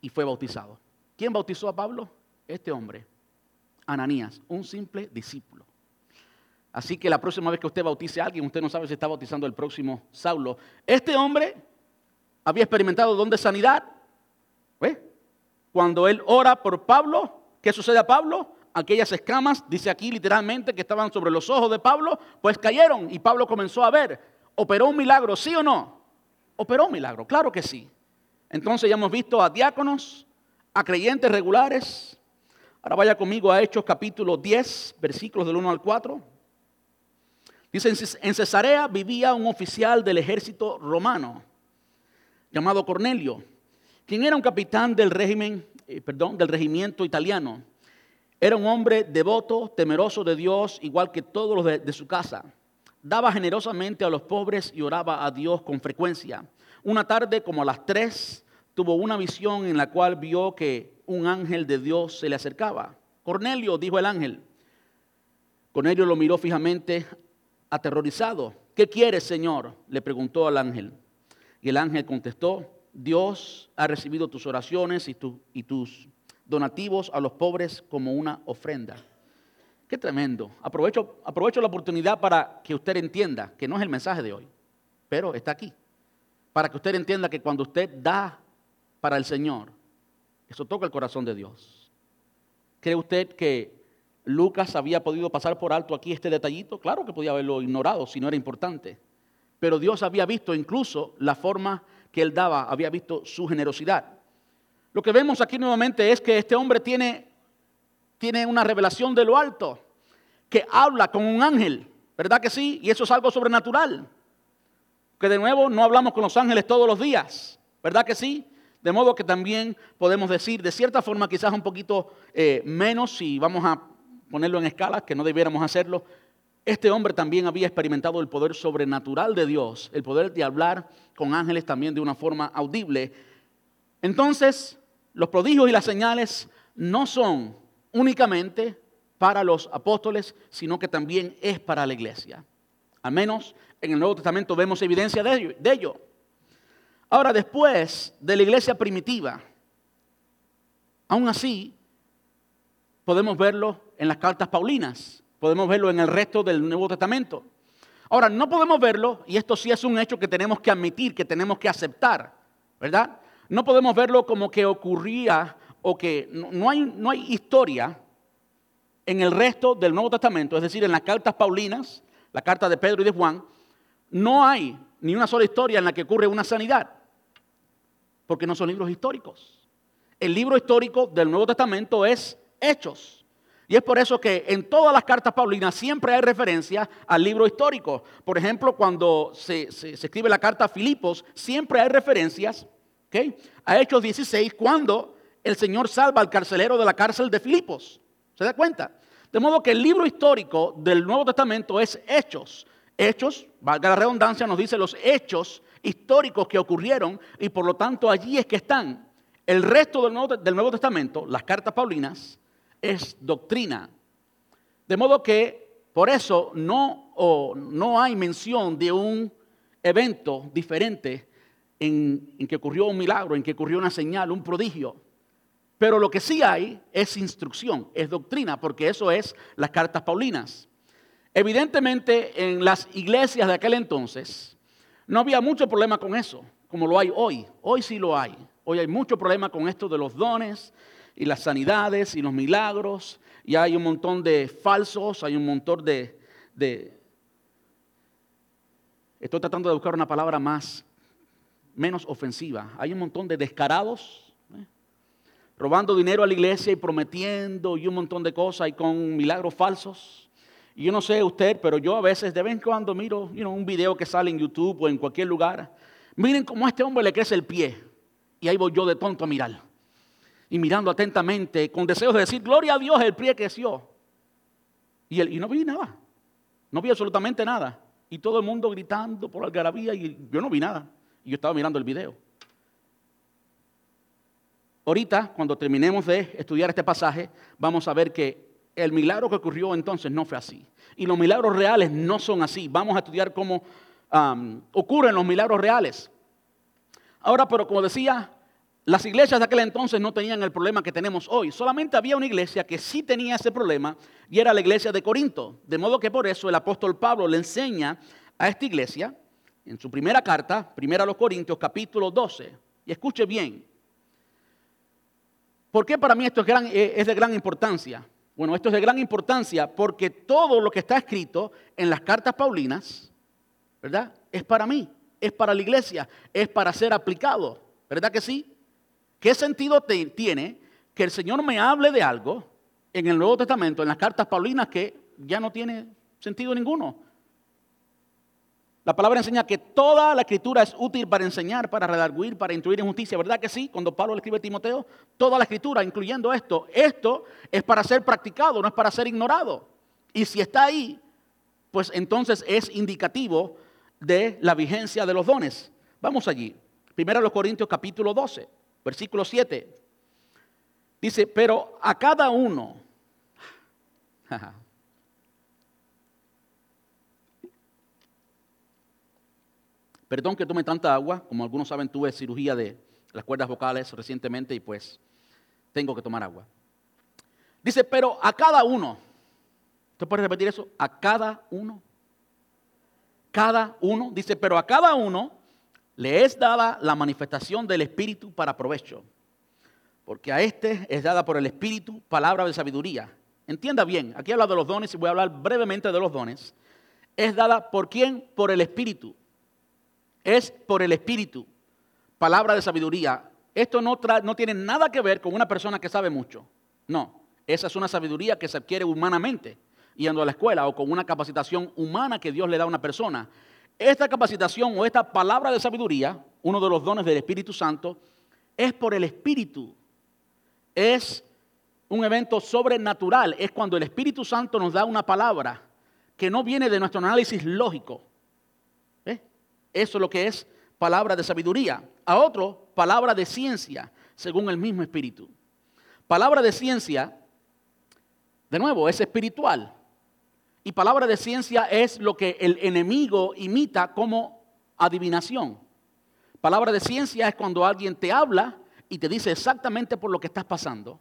y fue bautizado. ¿Quién bautizó a Pablo? Este hombre, Ananías, un simple discípulo. Así que la próxima vez que usted bautice a alguien, usted no sabe si está bautizando el próximo Saulo. Este hombre había experimentado don de sanidad. Cuando él ora por Pablo, ¿qué sucede a Pablo? Aquellas escamas, dice aquí literalmente, que estaban sobre los ojos de Pablo, pues cayeron y Pablo comenzó a ver. ¿Operó un milagro, sí o no? Operó un milagro, claro que sí. Entonces ya hemos visto a diáconos, a creyentes regulares. Ahora vaya conmigo a Hechos capítulo 10, versículos del 1 al 4. Dice, en Cesarea vivía un oficial del ejército romano llamado Cornelio quien era un capitán del régimen, eh, perdón, del regimiento italiano. Era un hombre devoto, temeroso de Dios, igual que todos los de, de su casa. Daba generosamente a los pobres y oraba a Dios con frecuencia. Una tarde, como a las tres, tuvo una visión en la cual vio que un ángel de Dios se le acercaba. Cornelio, dijo el ángel. Cornelio lo miró fijamente, aterrorizado. ¿Qué quieres, Señor? le preguntó al ángel. Y el ángel contestó, Dios ha recibido tus oraciones y, y tus donativos a los pobres como una ofrenda. Qué tremendo. Aprovecho, aprovecho la oportunidad para que usted entienda que no es el mensaje de hoy, pero está aquí. Para que usted entienda que cuando usted da para el Señor, eso toca el corazón de Dios. ¿Cree usted que Lucas había podido pasar por alto aquí este detallito? Claro que podía haberlo ignorado si no era importante. Pero Dios había visto incluso la forma que él daba, había visto su generosidad. Lo que vemos aquí nuevamente es que este hombre tiene, tiene una revelación de lo alto, que habla con un ángel, ¿verdad que sí? Y eso es algo sobrenatural. Que de nuevo no hablamos con los ángeles todos los días, ¿verdad que sí? De modo que también podemos decir, de cierta forma, quizás un poquito eh, menos, si vamos a ponerlo en escala, que no debiéramos hacerlo, este hombre también había experimentado el poder sobrenatural de Dios, el poder de hablar con ángeles también de una forma audible. Entonces, los prodigios y las señales no son únicamente para los apóstoles, sino que también es para la iglesia. Al menos en el Nuevo Testamento vemos evidencia de ello. Ahora, después de la iglesia primitiva, aún así, podemos verlo en las cartas paulinas, podemos verlo en el resto del Nuevo Testamento. Ahora, no podemos verlo, y esto sí es un hecho que tenemos que admitir, que tenemos que aceptar, ¿verdad? No podemos verlo como que ocurría o que no hay, no hay historia en el resto del Nuevo Testamento, es decir, en las cartas paulinas, la carta de Pedro y de Juan, no hay ni una sola historia en la que ocurre una sanidad porque no son libros históricos. El libro histórico del Nuevo Testamento es Hechos. Y es por eso que en todas las cartas paulinas siempre hay referencia al libro histórico. Por ejemplo, cuando se, escribe la carta a Filipos, siempre hay referencias a Hechos 16, cuando el Señor salva al carcelero de la cárcel de Filipos. ¿Se da cuenta? De modo que el libro histórico del Nuevo Testamento es Hechos. Hechos, valga la redundancia, nos dice los hechos históricos que ocurrieron y por lo tanto allí es que están. El resto del Nuevo, Testamento, las cartas paulinas, es doctrina. De modo que por eso no, no hay mención de un evento diferente en, en que ocurrió un milagro, en que ocurrió una señal, un prodigio. Pero lo que sí hay es instrucción, es doctrina, porque eso es las cartas paulinas. Evidentemente en las iglesias de aquel entonces, no había mucho problema con eso, como lo hay hoy. Hoy sí lo hay. Hoy hay mucho problema con esto de los dones y las sanidades y los milagros. Y hay un montón de falsos, hay un montón de... Estoy tratando de buscar una palabra más, menos ofensiva. Hay un montón de descarados, ¿eh? robando dinero a la iglesia y prometiendo y un montón de cosas y con milagros falsos. Y yo no sé usted, pero yo a veces de vez en cuando miro un video que sale en YouTube o en cualquier lugar. Miren cómo a este hombre le crece el pie. Y ahí voy yo de tonto a mirar. Y mirando atentamente, con deseos de decir, gloria a Dios, el pie creció. Y, y no vi nada. No vi absolutamente nada. Y todo el mundo gritando por algarabía y yo no vi nada. Y yo estaba mirando el video. Ahorita, cuando terminemos de estudiar este pasaje, vamos a ver que el milagro que ocurrió entonces no fue así. Y los milagros reales no son así. Vamos a estudiar cómo ocurren los milagros reales. Ahora, pero como decía, las iglesias de aquel entonces no tenían el problema que tenemos hoy. Solamente había una iglesia que sí tenía ese problema y era la iglesia de Corinto. De modo que por eso el apóstol Pablo le enseña a esta iglesia en su primera carta, primera a los Corintios, capítulo 12. Y escuche bien. ¿Por qué para mí esto es, eh, es de gran importancia? Bueno, esto es de gran importancia porque todo lo que está escrito en las cartas paulinas, ¿verdad? Es para mí, es para la iglesia, es para ser aplicado, ¿verdad que sí? ¿Qué sentido tiene que el Señor me hable de algo en el Nuevo Testamento, en las cartas paulinas, que ya no tiene sentido ninguno? La palabra enseña que toda la escritura es útil para enseñar, para redarguir, para instruir en justicia. ¿Verdad que sí? Cuando Pablo le escribe a Timoteo, toda la escritura, incluyendo esto, esto es para ser practicado, no es para ser ignorado. Y si está ahí, pues entonces es indicativo de la vigencia de los dones. Vamos allí. Primero los Corintios capítulo 12. Versículo 7. Dice, pero a cada uno, *laughs* perdón que tome tanta agua, como algunos saben, tuve cirugía de las cuerdas vocales recientemente y pues tengo que tomar agua. Dice, pero a cada uno, ¿usted puede repetir eso? A cada uno. Cada uno, dice, pero a cada uno le es dada la manifestación del Espíritu para provecho. Porque a este es dada por el Espíritu palabra de sabiduría. Entienda bien, aquí habla de los dones y voy a hablar brevemente de los dones. Es dada por quién? Por el Espíritu. Es por el Espíritu. Palabra de sabiduría. Esto no, no tiene nada que ver con una persona que sabe mucho. No, esa es una sabiduría que se adquiere humanamente, yendo a la escuela o con una capacitación humana que Dios le da a una persona. Esta capacitación o esta palabra de sabiduría, uno de los dones del Espíritu Santo, es por el Espíritu. Es un evento sobrenatural. Es cuando el Espíritu Santo nos da una palabra que no viene de nuestro análisis lógico. Eso es lo que es palabra de sabiduría. A otro, palabra de ciencia, según el mismo Espíritu. Palabra de ciencia, de nuevo, es espiritual. Y palabra de ciencia es lo que el enemigo imita como adivinación. Palabra de ciencia es cuando alguien te habla y te dice exactamente por lo que estás pasando.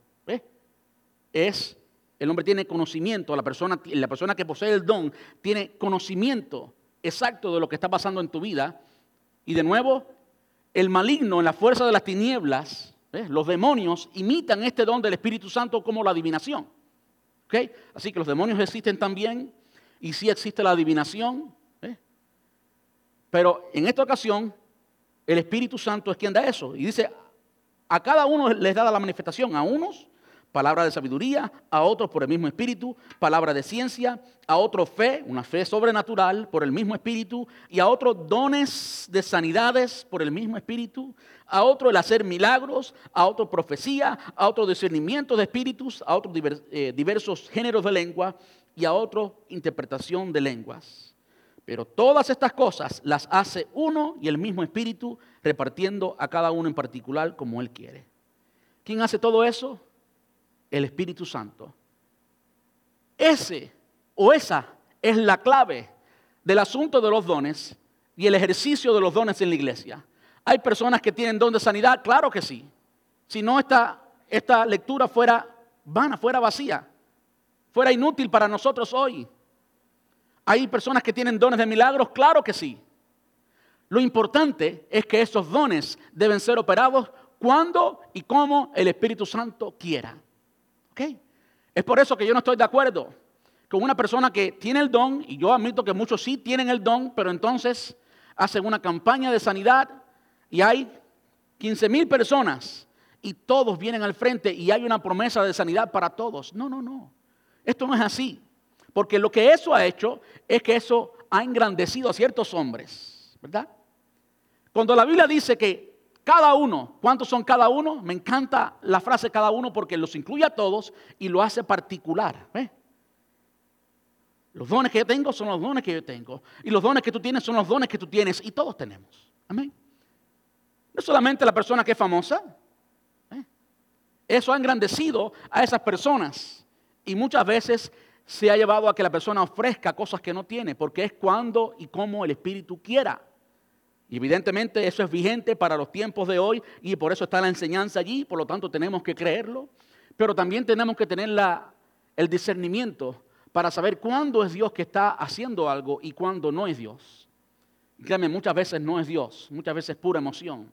Es, el hombre tiene conocimiento, la persona, la persona que posee el don tiene conocimiento exacto de lo que está pasando en tu vida. Y de nuevo, el maligno en la fuerza de las tinieblas, los demonios imitan este don del Espíritu Santo como la adivinación. Así que los demonios existen también y sí existe la adivinación. ¿eh? Pero en esta ocasión, el Espíritu Santo es quien da eso. Y dice, a cada uno les da la manifestación, a unos palabra de sabiduría, a otros por el mismo espíritu, palabra de ciencia, a otros fe, una fe sobrenatural por el mismo espíritu, y a otros dones de sanidades por el mismo espíritu, a otro el hacer milagros, a otro profecía, a otro discernimiento de espíritus, a otros eh, diversos géneros de lengua y a otro interpretación de lenguas. Pero todas estas cosas las hace uno y el mismo espíritu, repartiendo a cada uno en particular como él quiere. ¿Quién hace todo eso? El Espíritu Santo. Ese o esa es la clave del asunto de los dones y el ejercicio de los dones en la iglesia. ¿Hay personas que tienen don de sanidad? Claro que sí. Si no, esta, esta lectura fuera vana, fuera vacía, fuera inútil para nosotros hoy. ¿Hay personas que tienen dones de milagros? Claro que sí. Lo importante es que esos dones deben ser operados cuando y como el Espíritu Santo quiera. Es por eso que yo no estoy de acuerdo con una persona que tiene el don, y yo admito que muchos sí tienen el don, pero entonces hacen una campaña de sanidad y hay 15 mil personas y todos vienen al frente y hay una promesa de sanidad para todos. No, no, no. Esto no es así. Porque lo que eso ha hecho es que eso ha engrandecido a ciertos hombres, ¿verdad? Cuando la Biblia dice que cada uno, ¿cuántos son cada uno? Me encanta la frase cada uno porque los incluye a todos y lo hace particular. Los dones que yo tengo son los dones que yo tengo. Y los dones que tú tienes son los dones que tú tienes y todos tenemos. Amén. No solamente la persona que es famosa. ¿eh? Eso ha engrandecido a esas personas. Y muchas veces se ha llevado a que la persona ofrezca cosas que no tiene, porque es cuando y como el Espíritu quiera. Y evidentemente eso es vigente para los tiempos de hoy y por eso está la enseñanza allí, por lo tanto tenemos que creerlo, pero también tenemos que tener el discernimiento para saber cuándo es Dios que está haciendo algo y cuándo no es Dios. Créanme, muchas veces no es Dios, muchas veces es pura emoción.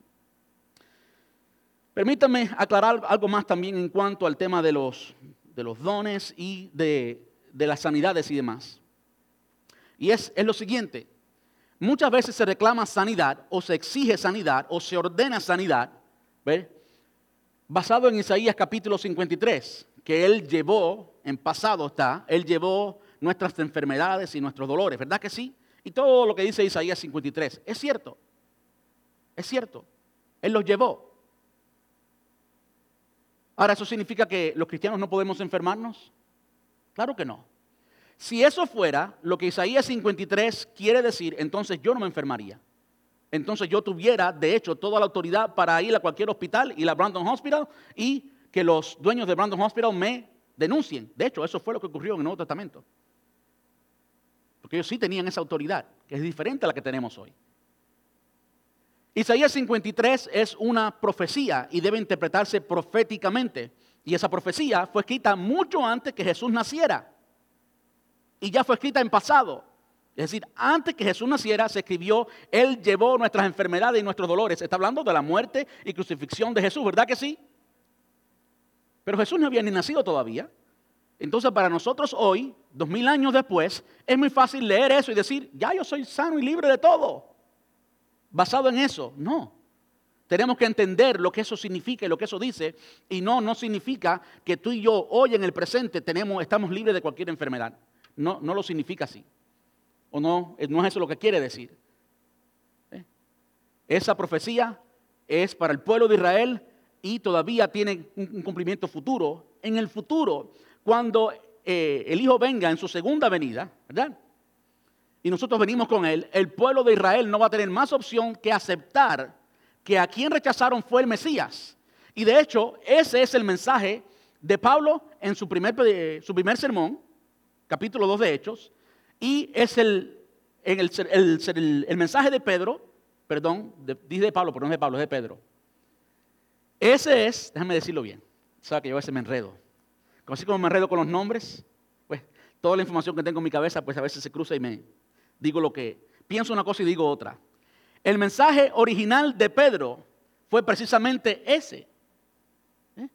Permítanme aclarar algo más también en cuanto al tema de los, de los dones y de, las sanidades y demás. Y es, es lo siguiente, muchas veces se reclama sanidad o se exige sanidad o se ordena sanidad, ¿ve? basado en Isaías capítulo 53, que él llevó, en pasado está, él llevó nuestras enfermedades y nuestros dolores, ¿verdad que sí? Y todo lo que dice Isaías 53, es cierto, es cierto, él los llevó. Ahora, ¿eso significa que los cristianos no podemos enfermarnos? Claro que no. Si eso fuera lo que Isaías 53 quiere decir, entonces yo no me enfermaría. entonces yo tuviera, de hecho, toda la autoridad para ir a cualquier hospital, ir a Brandon Hospital y que los dueños de Brandon Hospital me denuncien. De hecho, eso fue lo que ocurrió en el Nuevo Testamento. Porque ellos sí tenían esa autoridad, que es diferente a la que tenemos hoy. Isaías 53 es una profecía y debe interpretarse proféticamente. Y esa profecía fue escrita mucho antes que Jesús naciera. Y ya fue escrita en pasado. Es decir, antes que Jesús naciera, se escribió, Él llevó nuestras enfermedades y nuestros dolores. Está hablando de la muerte y crucifixión de Jesús, ¿verdad que sí? Pero Jesús no había ni nacido todavía. Entonces, para nosotros hoy, dos mil años después, es muy fácil leer eso y decir, ya yo soy sano y libre de todo. Basado en eso. No. Tenemos que entender lo que eso significa y lo que eso dice. Y no, no significa que tú y yo hoy en el presente tenemos, estamos libres de cualquier enfermedad. No, no lo significa así. ¿O no? No es eso lo que quiere decir. ¿Eh? Esa profecía es para el pueblo de Israel y todavía tiene un cumplimiento futuro. En el futuro, cuando eh, el Hijo venga en su segunda venida, ¿verdad? Y nosotros venimos con Él, el pueblo de Israel no va a tener más opción que aceptar que a quien rechazaron fue el Mesías. Y de hecho, ese es el mensaje de Pablo en su primer, su primer sermón, capítulo 2 de Hechos, y es el, el, mensaje de Pedro, perdón, dice de Pablo, pero no es de Pablo, es de Pedro. Ese es, déjame decirlo bien, sabe que yo a veces me enredo. Así como me enredo con los nombres, pues toda la información que tengo en mi cabeza, pues a veces se cruza y me digo lo que, pienso una cosa y digo otra. El mensaje original de Pedro fue precisamente ese. ¿eh?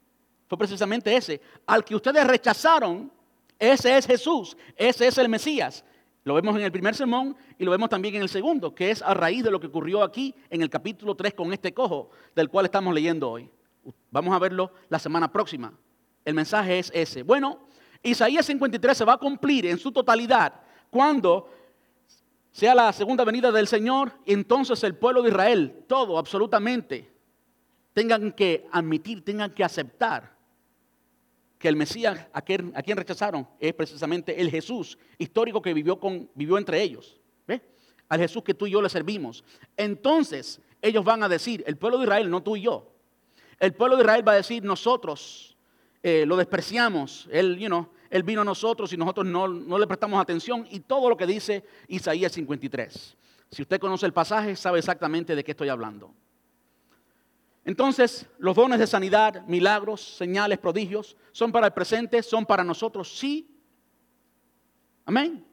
Fue precisamente ese. Al que ustedes rechazaron, ese es Jesús, ese es el Mesías. Lo vemos en el primer sermón y lo vemos también en el segundo, que es a raíz de lo que ocurrió aquí en el capítulo 3 con este cojo, del cual estamos leyendo hoy. Vamos a verlo la semana próxima. El mensaje es ese. Bueno, Isaías 53 se va a cumplir en su totalidad cuando sea la segunda venida del Señor, y entonces el pueblo de Israel, todo, absolutamente, tengan que admitir, tengan que aceptar que el Mesías a quien, rechazaron es precisamente el Jesús histórico que vivió, con, entre ellos. Al Jesús que tú y yo le servimos. Entonces ellos van a decir, el pueblo de Israel, no tú y yo. El pueblo de Israel va a decir, nosotros eh, lo despreciamos. Él, vino a nosotros y nosotros no, no le prestamos atención. Y todo lo que dice Isaías 53. Si usted conoce el pasaje, sabe exactamente de qué estoy hablando. Entonces, los dones de sanidad, milagros, señales, prodigios, son para el presente, son para nosotros, sí. Amén.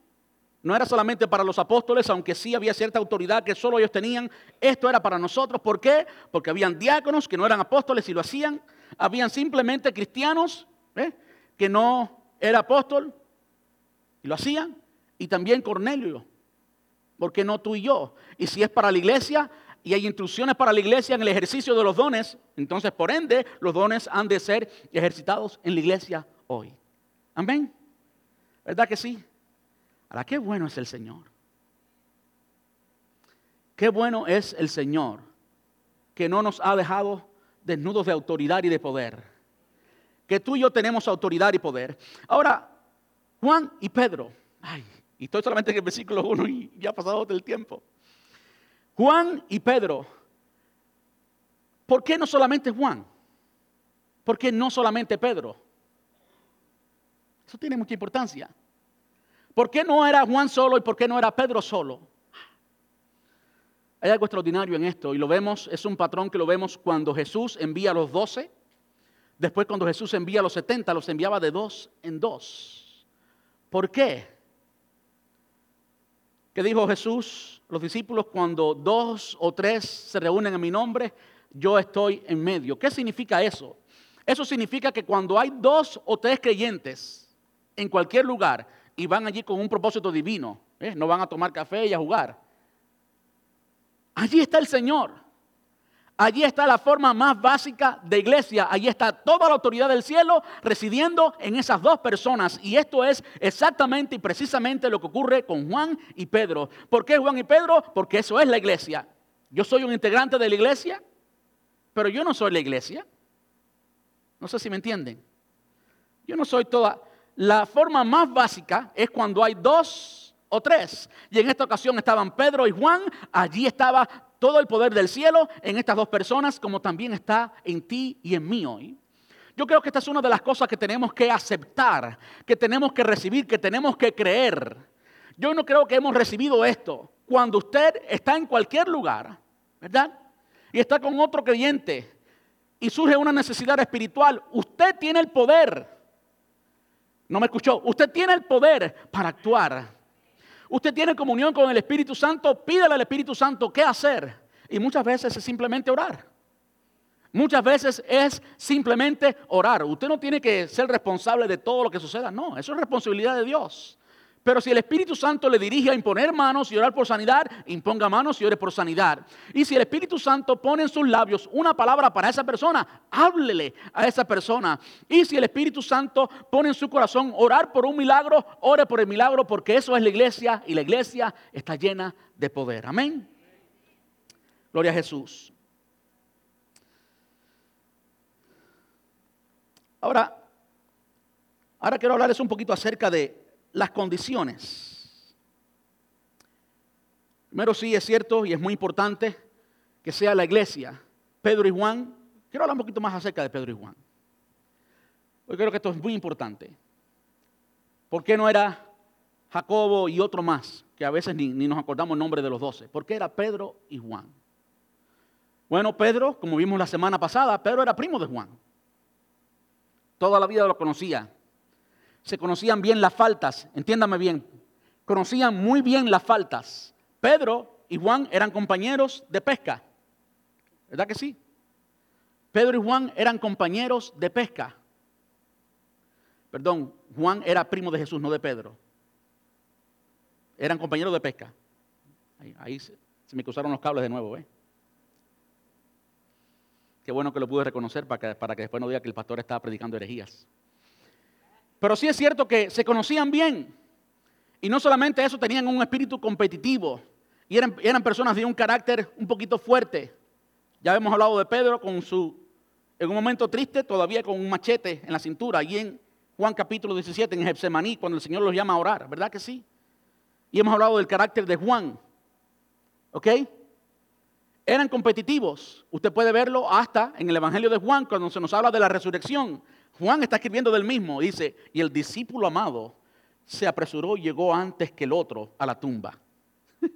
No era solamente para los apóstoles, aunque sí había cierta autoridad que solo ellos tenían. Esto era para nosotros. ¿Por qué? Porque habían diáconos que no eran apóstoles y lo hacían. Habían simplemente cristianos ¿eh? que no era apóstol y lo hacían. Y también Cornelio. ¿Por qué no tú y yo? Y si es para la iglesia, y hay instrucciones para la iglesia en el ejercicio de los dones, entonces por ende los dones han de ser ejercitados en la iglesia hoy. Amén. ¿Verdad que sí? Ahora, qué bueno es el Señor. Qué bueno es el Señor que no nos ha dejado desnudos de autoridad y de poder. Que tú y yo tenemos autoridad y poder. Ahora, Juan y Pedro. Ay, y estoy solamente en el versículo 1 y ya ha pasado todo el tiempo. Juan y Pedro. ¿Por qué no solamente Juan? ¿Por qué no solamente Pedro? Eso tiene mucha importancia. ¿Por qué no era Juan solo y por qué no era Pedro solo? Hay algo extraordinario en esto y lo vemos, es un patrón que lo vemos cuando Jesús envía a los doce, después cuando Jesús envía a los setenta, los enviaba de dos en dos. ¿Por qué? ¿Qué dijo Jesús? los discípulos, cuando dos o tres se reúnen en mi nombre, yo estoy en medio. ¿Qué significa eso? Eso significa que cuando hay dos o tres creyentes en cualquier lugar y van allí con un propósito divino, ¿eh? no van a tomar café y a jugar, allí está el Señor. Allí está la forma más básica de iglesia. Allí está toda la autoridad del cielo residiendo en esas dos personas. Y esto es exactamente y precisamente lo que ocurre con Juan y Pedro. ¿Por qué Juan y Pedro? Porque eso es la iglesia. Yo soy un integrante de la iglesia, pero yo no soy la iglesia. No sé si me entienden. Yo no soy toda. La forma más básica es cuando hay dos o tres. Y en esta ocasión estaban Pedro y Juan. Allí estaba todo el poder del cielo en estas dos personas, como también está en ti y en mí hoy. Yo creo que esta es una de las cosas que tenemos que aceptar, que tenemos que recibir, que tenemos que creer. Yo no creo que hemos recibido esto. Cuando usted está en cualquier lugar, ¿verdad? Y está con otro creyente y surge una necesidad espiritual, usted tiene el poder. No me escuchó. Usted tiene el poder para actuar. Usted tiene comunión con el Espíritu Santo, pídale al Espíritu Santo qué hacer. Y muchas veces es simplemente orar. Muchas veces es simplemente orar. Usted no tiene que ser responsable de todo lo que suceda. No, eso es responsabilidad de Dios. Pero si el Espíritu Santo le dirige a imponer manos y orar por sanidad, imponga manos y ore por sanidad. Y si el Espíritu Santo pone en sus labios una palabra para esa persona, háblele a esa persona. Y si el Espíritu Santo pone en su corazón orar por un milagro, ore por el milagro, porque eso es la iglesia y la iglesia está llena de poder. Amén. Gloria a Jesús. Ahora, ahora quiero hablarles un poquito acerca de las condiciones. Primero sí es cierto y es muy importante que sea la iglesia, Pedro y Juan. Quiero hablar un poquito más acerca de Pedro y Juan. Porque creo que esto es muy importante. ¿Por qué no era Jacobo y otro más? Que a veces ni, ni nos acordamos el nombre de los doce. ¿Por qué era Pedro y Juan? Bueno, Pedro, como vimos la semana pasada, Pedro era primo de Juan. Toda la vida lo conocía se conocían bien las faltas, entiéndame bien, conocían muy bien las faltas. Pedro y Juan eran compañeros de pesca, ¿verdad que sí? Pedro y Juan eran compañeros de pesca. Perdón, Juan era primo de Jesús, no de Pedro. Eran compañeros de pesca. Ahí, se, me cruzaron los cables de nuevo, ¿eh? Qué bueno que lo pude reconocer para que, para que después no diga que el pastor estaba predicando herejías. Pero sí es cierto que se conocían bien. Y no solamente eso, tenían un espíritu competitivo. Y eran, personas de un carácter un poquito fuerte. Ya hemos hablado de Pedro con su, en un momento triste, todavía con un machete en la cintura. Y en Juan capítulo 17, en Getsemaní, cuando el Señor los llama a orar. ¿Verdad que sí? Y hemos hablado del carácter de Juan. ¿Ok? Eran competitivos. Usted puede verlo hasta en el Evangelio de Juan, cuando se nos habla de la resurrección. Juan está escribiendo del mismo, dice, y el discípulo amado se apresuró y llegó antes que el otro a la tumba. *laughs*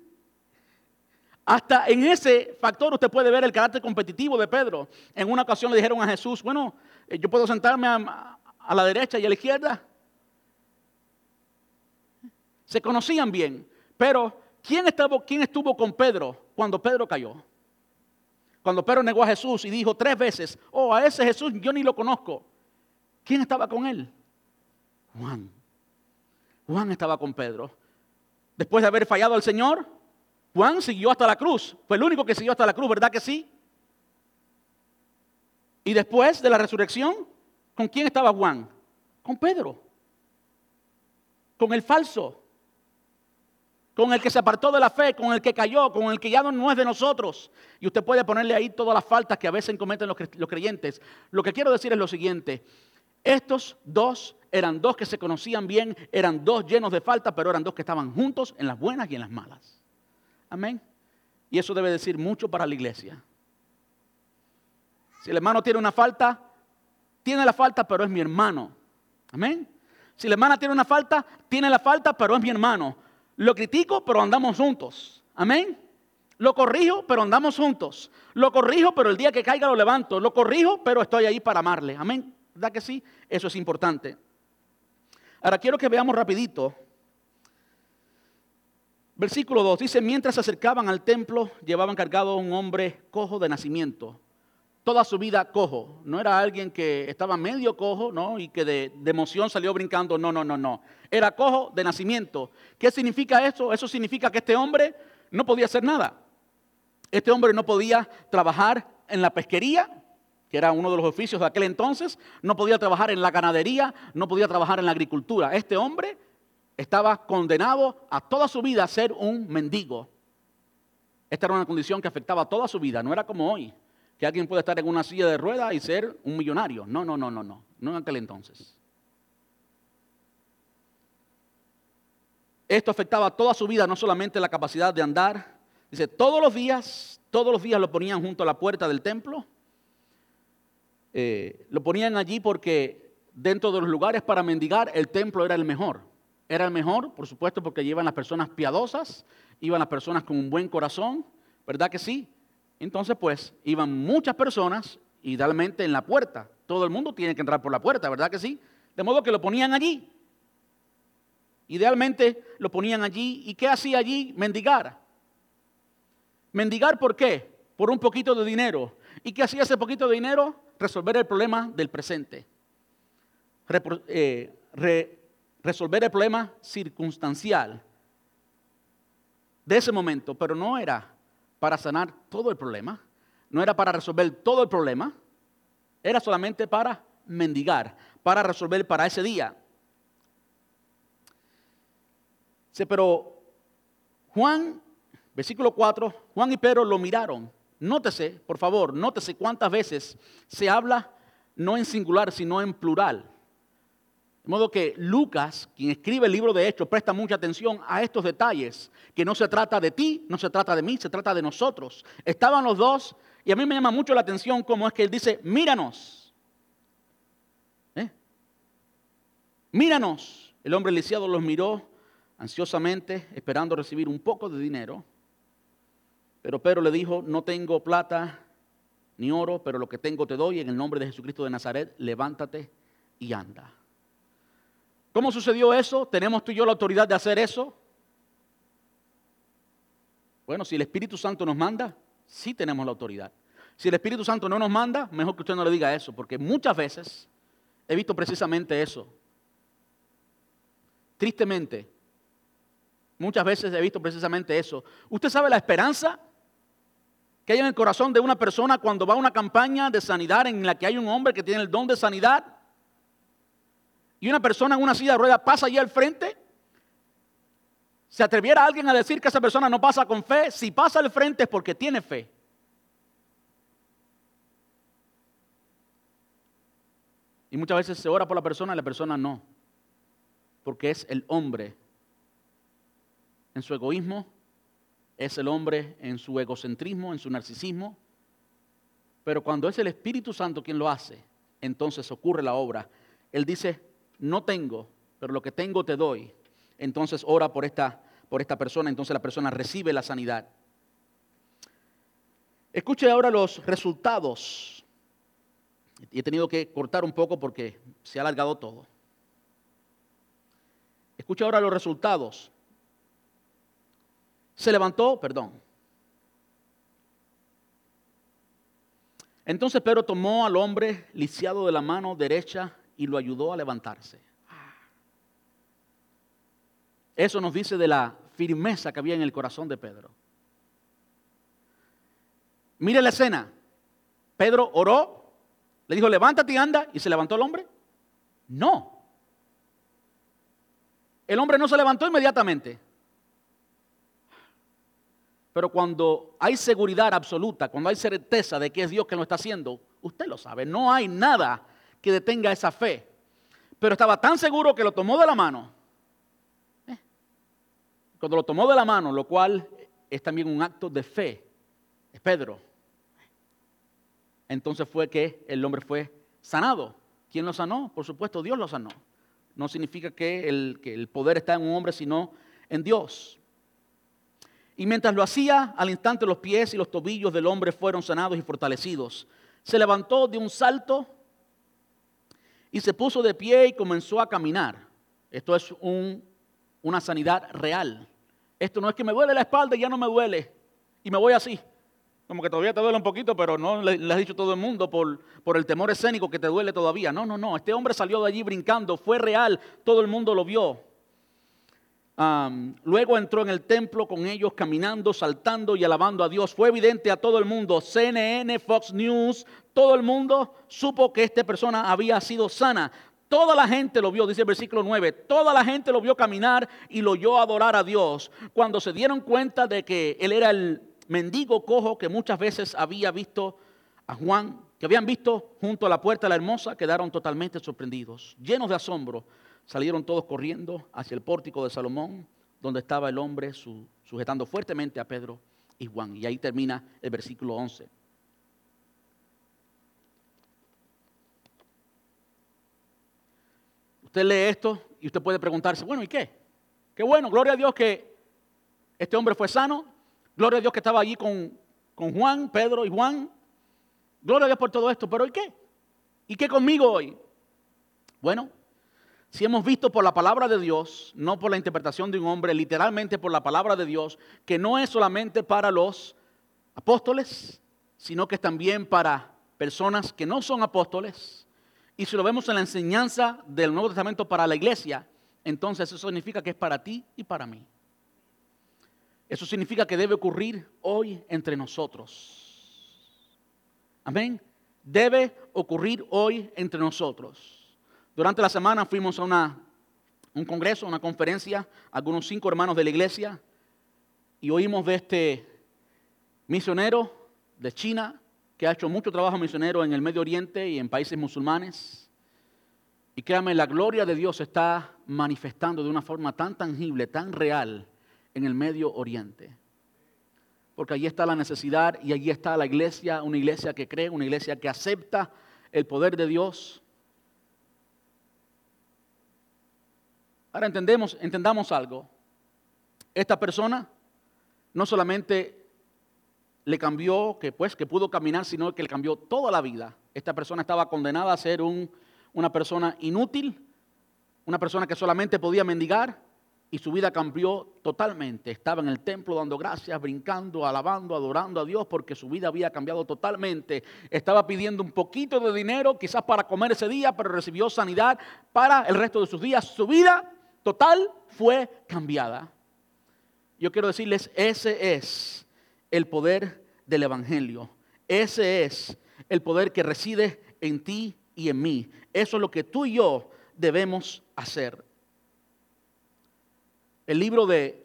Hasta en ese factor usted puede ver el carácter competitivo de Pedro. En una ocasión le dijeron a Jesús, bueno, eh, yo puedo sentarme a, la derecha y a la izquierda. Se conocían bien, pero ¿quién, ¿quién estuvo con Pedro cuando Pedro cayó? Cuando Pedro negó a Jesús y dijo tres veces, oh, a ese Jesús yo ni lo conozco. ¿Quién estaba con él? Juan. Juan estaba con Pedro. Después de haber fallado al Señor, Juan siguió hasta la cruz. Fue el único que siguió hasta la cruz, ¿verdad que sí? Y después de la resurrección, ¿con quién estaba Juan? Con Pedro. Con el falso. Con el que se apartó de la fe, con el que cayó, con el que ya no es de nosotros. Y usted puede ponerle ahí todas las faltas que a veces cometen los creyentes. Lo que quiero decir es lo siguiente. Estos dos eran dos que se conocían bien, eran dos llenos de falta, pero eran dos que estaban juntos en las buenas y en las malas. Amén. Y eso debe decir mucho para la iglesia. Si el hermano tiene una falta, tiene la falta, pero es mi hermano. Amén. Si la hermana tiene una falta, tiene la falta, pero es mi hermano. Lo critico, pero andamos juntos. Amén. Lo corrijo, pero andamos juntos. Lo corrijo, pero el día que caiga lo levanto. Lo corrijo, pero estoy ahí para amarle. Amén. ¿Verdad que sí? Eso es importante. Ahora quiero que veamos rapidito. Versículo 2 dice, mientras se acercaban al templo, llevaban cargado a un hombre cojo de nacimiento. Toda su vida cojo. No era alguien que estaba medio cojo, ¿no? Y que de, de emoción salió brincando. No, no, no, no. Era cojo de nacimiento. ¿Qué significa eso? Eso significa que este hombre no podía hacer nada. Este hombre no podía trabajar en la pesquería, que era uno de los oficios de aquel entonces, no podía trabajar en la ganadería, no podía trabajar en la agricultura. Este hombre estaba condenado a toda su vida a ser un mendigo. Esta era una condición que afectaba toda su vida, no era como hoy, que alguien puede estar en una silla de ruedas y ser un millonario. No, no, no, no, no, no en aquel entonces. Esto afectaba toda su vida, no solamente la capacidad de andar, Dice, todos los días, todos los días lo ponían junto a la puerta del templo. Eh, lo ponían allí porque dentro de los lugares para mendigar el templo era el mejor. Era el mejor, por supuesto, porque iban las personas piadosas, iban las personas con un buen corazón, ¿verdad que sí? Entonces, pues, iban muchas personas, idealmente en la puerta. Todo el mundo tiene que entrar por la puerta, ¿verdad que sí? De modo que lo ponían allí. Idealmente lo ponían allí. ¿Y qué hacía allí? Mendigar. Mendigar por qué? Por un poquito de dinero. ¿Y qué hacía ese poquito de dinero? Resolver el problema del presente. Eh, resolver el problema circunstancial de ese momento, pero no era para sanar todo el problema, no era para resolver todo el problema, era solamente para mendigar, para resolver para ese día. Pero Juan, versículo 4, Juan y Pedro lo miraron. Nótese, por favor, nótese cuántas veces se habla no en singular, sino en plural. De modo que Lucas, quien escribe el libro de Hechos, presta mucha atención a estos detalles, que no se trata de ti, no se trata de mí, se trata de nosotros. Estaban los dos y a mí me llama mucho la atención cómo es que él dice, míranos. ¿Eh? Míranos. El hombre lisiado los miró ansiosamente, esperando recibir un poco de dinero. Pero Pedro le dijo, no tengo plata ni oro, pero lo que tengo te doy en el nombre de Jesucristo de Nazaret, levántate y anda. ¿Cómo sucedió eso? ¿Tenemos tú y yo la autoridad de hacer eso? Bueno, si el Espíritu Santo nos manda, sí tenemos la autoridad. Si el Espíritu Santo no nos manda, mejor que usted no le diga eso, porque muchas veces he visto precisamente eso. Tristemente, muchas veces he visto precisamente eso. ¿Usted sabe la esperanza que hay en el corazón de una persona cuando va a una campaña de sanidad en la que hay un hombre que tiene el don de sanidad? y una persona en una silla de ruedas pasa allí al frente, ¿se atreviera alguien a decir que esa persona no pasa con fe? Si pasa al frente es porque tiene fe. Y muchas veces se ora por la persona y la persona no, porque es el hombre en su egoísmo, es el hombre en su egocentrismo, en su narcisismo. Pero cuando es el Espíritu Santo quien lo hace, entonces ocurre la obra. Él dice, no tengo, pero lo que tengo te doy. Entonces ora por esta, por esta persona, entonces la persona recibe la sanidad. Escuche ahora los resultados. He tenido que cortar un poco porque se ha alargado todo. Escuche ahora los resultados. Se levantó, perdón. Entonces Pedro tomó al hombre lisiado de la mano derecha y lo ayudó a levantarse. Eso nos dice de la firmeza que había en el corazón de Pedro. Mire la escena. Pedro oró, le dijo, levántate y anda, y se levantó el hombre. No. El hombre no se levantó inmediatamente. Pero cuando hay seguridad absoluta, cuando hay certeza de que es Dios que lo está haciendo, usted lo sabe, no hay nada que detenga esa fe. Pero estaba tan seguro que lo tomó de la mano. Eh, cuando lo tomó de la mano, lo cual es también un acto de fe, es Pedro. Entonces fue que el hombre fue sanado. ¿Quién lo sanó? Por supuesto, Dios lo sanó. No significa que el, que el poder está en un hombre, sino en Dios. Y mientras lo hacía, al instante los pies y los tobillos del hombre fueron sanados y fortalecidos. Se levantó de un salto y se puso de pie y comenzó a caminar. Esto es una sanidad real. Esto no es que me duele la espalda y ya no me duele y me voy así. Como que todavía te duele un poquito, pero no le, has dicho todo el mundo por, por el temor escénico que te duele todavía. No, no, no. Este hombre salió de allí brincando, fue real, todo el mundo lo vio luego entró en el templo con ellos caminando, saltando y alabando a Dios. Fue evidente a todo el mundo, CNN, Fox News, todo el mundo supo que esta persona había sido sana. Toda la gente lo vio, dice el versículo 9, toda la gente lo vio caminar y lo oyó adorar a Dios. Cuando se dieron cuenta de que él era el mendigo cojo que muchas veces había visto a Juan, que habían visto junto a la puerta de la hermosa, quedaron totalmente sorprendidos, llenos de asombro salieron todos corriendo hacia el pórtico de Salomón, donde estaba el hombre sujetando fuertemente a Pedro y Juan. Y ahí termina el versículo 11. Usted lee esto y usted puede preguntarse, bueno, ¿y qué? Qué bueno, gloria a Dios que este hombre fue sano, gloria a Dios que estaba allí con, con Juan, Pedro y Juan. Gloria a Dios por todo esto, pero ¿y qué? ¿Y qué conmigo hoy? Bueno, si hemos visto por la palabra de Dios, no por la interpretación de un hombre, literalmente por la palabra de Dios, que no es solamente para los apóstoles, sino que es también para personas que no son apóstoles. Y si lo vemos en la enseñanza del Nuevo Testamento para la iglesia, entonces eso significa que es para ti y para mí. Eso significa que debe ocurrir hoy entre nosotros. Amén. Debe ocurrir hoy entre nosotros. Durante la semana fuimos a un congreso, una conferencia, algunos cinco hermanos de la iglesia, y oímos de este misionero de China que ha hecho mucho trabajo misionero en el Medio Oriente y en países musulmanes. Y créame, la gloria de Dios se está manifestando de una forma tan tangible, tan real en el Medio Oriente. Porque allí está la necesidad y allí está la iglesia, una iglesia que cree, una iglesia que acepta el poder de Dios Ahora entendemos, entendamos algo. Esta persona no solamente le cambió, que pues que pudo caminar, sino que le cambió toda la vida. Esta persona estaba condenada a ser una persona inútil, una persona que solamente podía mendigar y su vida cambió totalmente. Estaba en el templo dando gracias, brincando, alabando, adorando a Dios porque su vida había cambiado totalmente. Estaba pidiendo un poquito de dinero, quizás para comer ese día, pero recibió sanidad para el resto de sus días. Su vida total fue cambiada. Yo quiero decirles, ese es el poder del Evangelio. Ese es el poder que reside en ti y en mí. Eso es lo que tú y yo debemos hacer. El libro de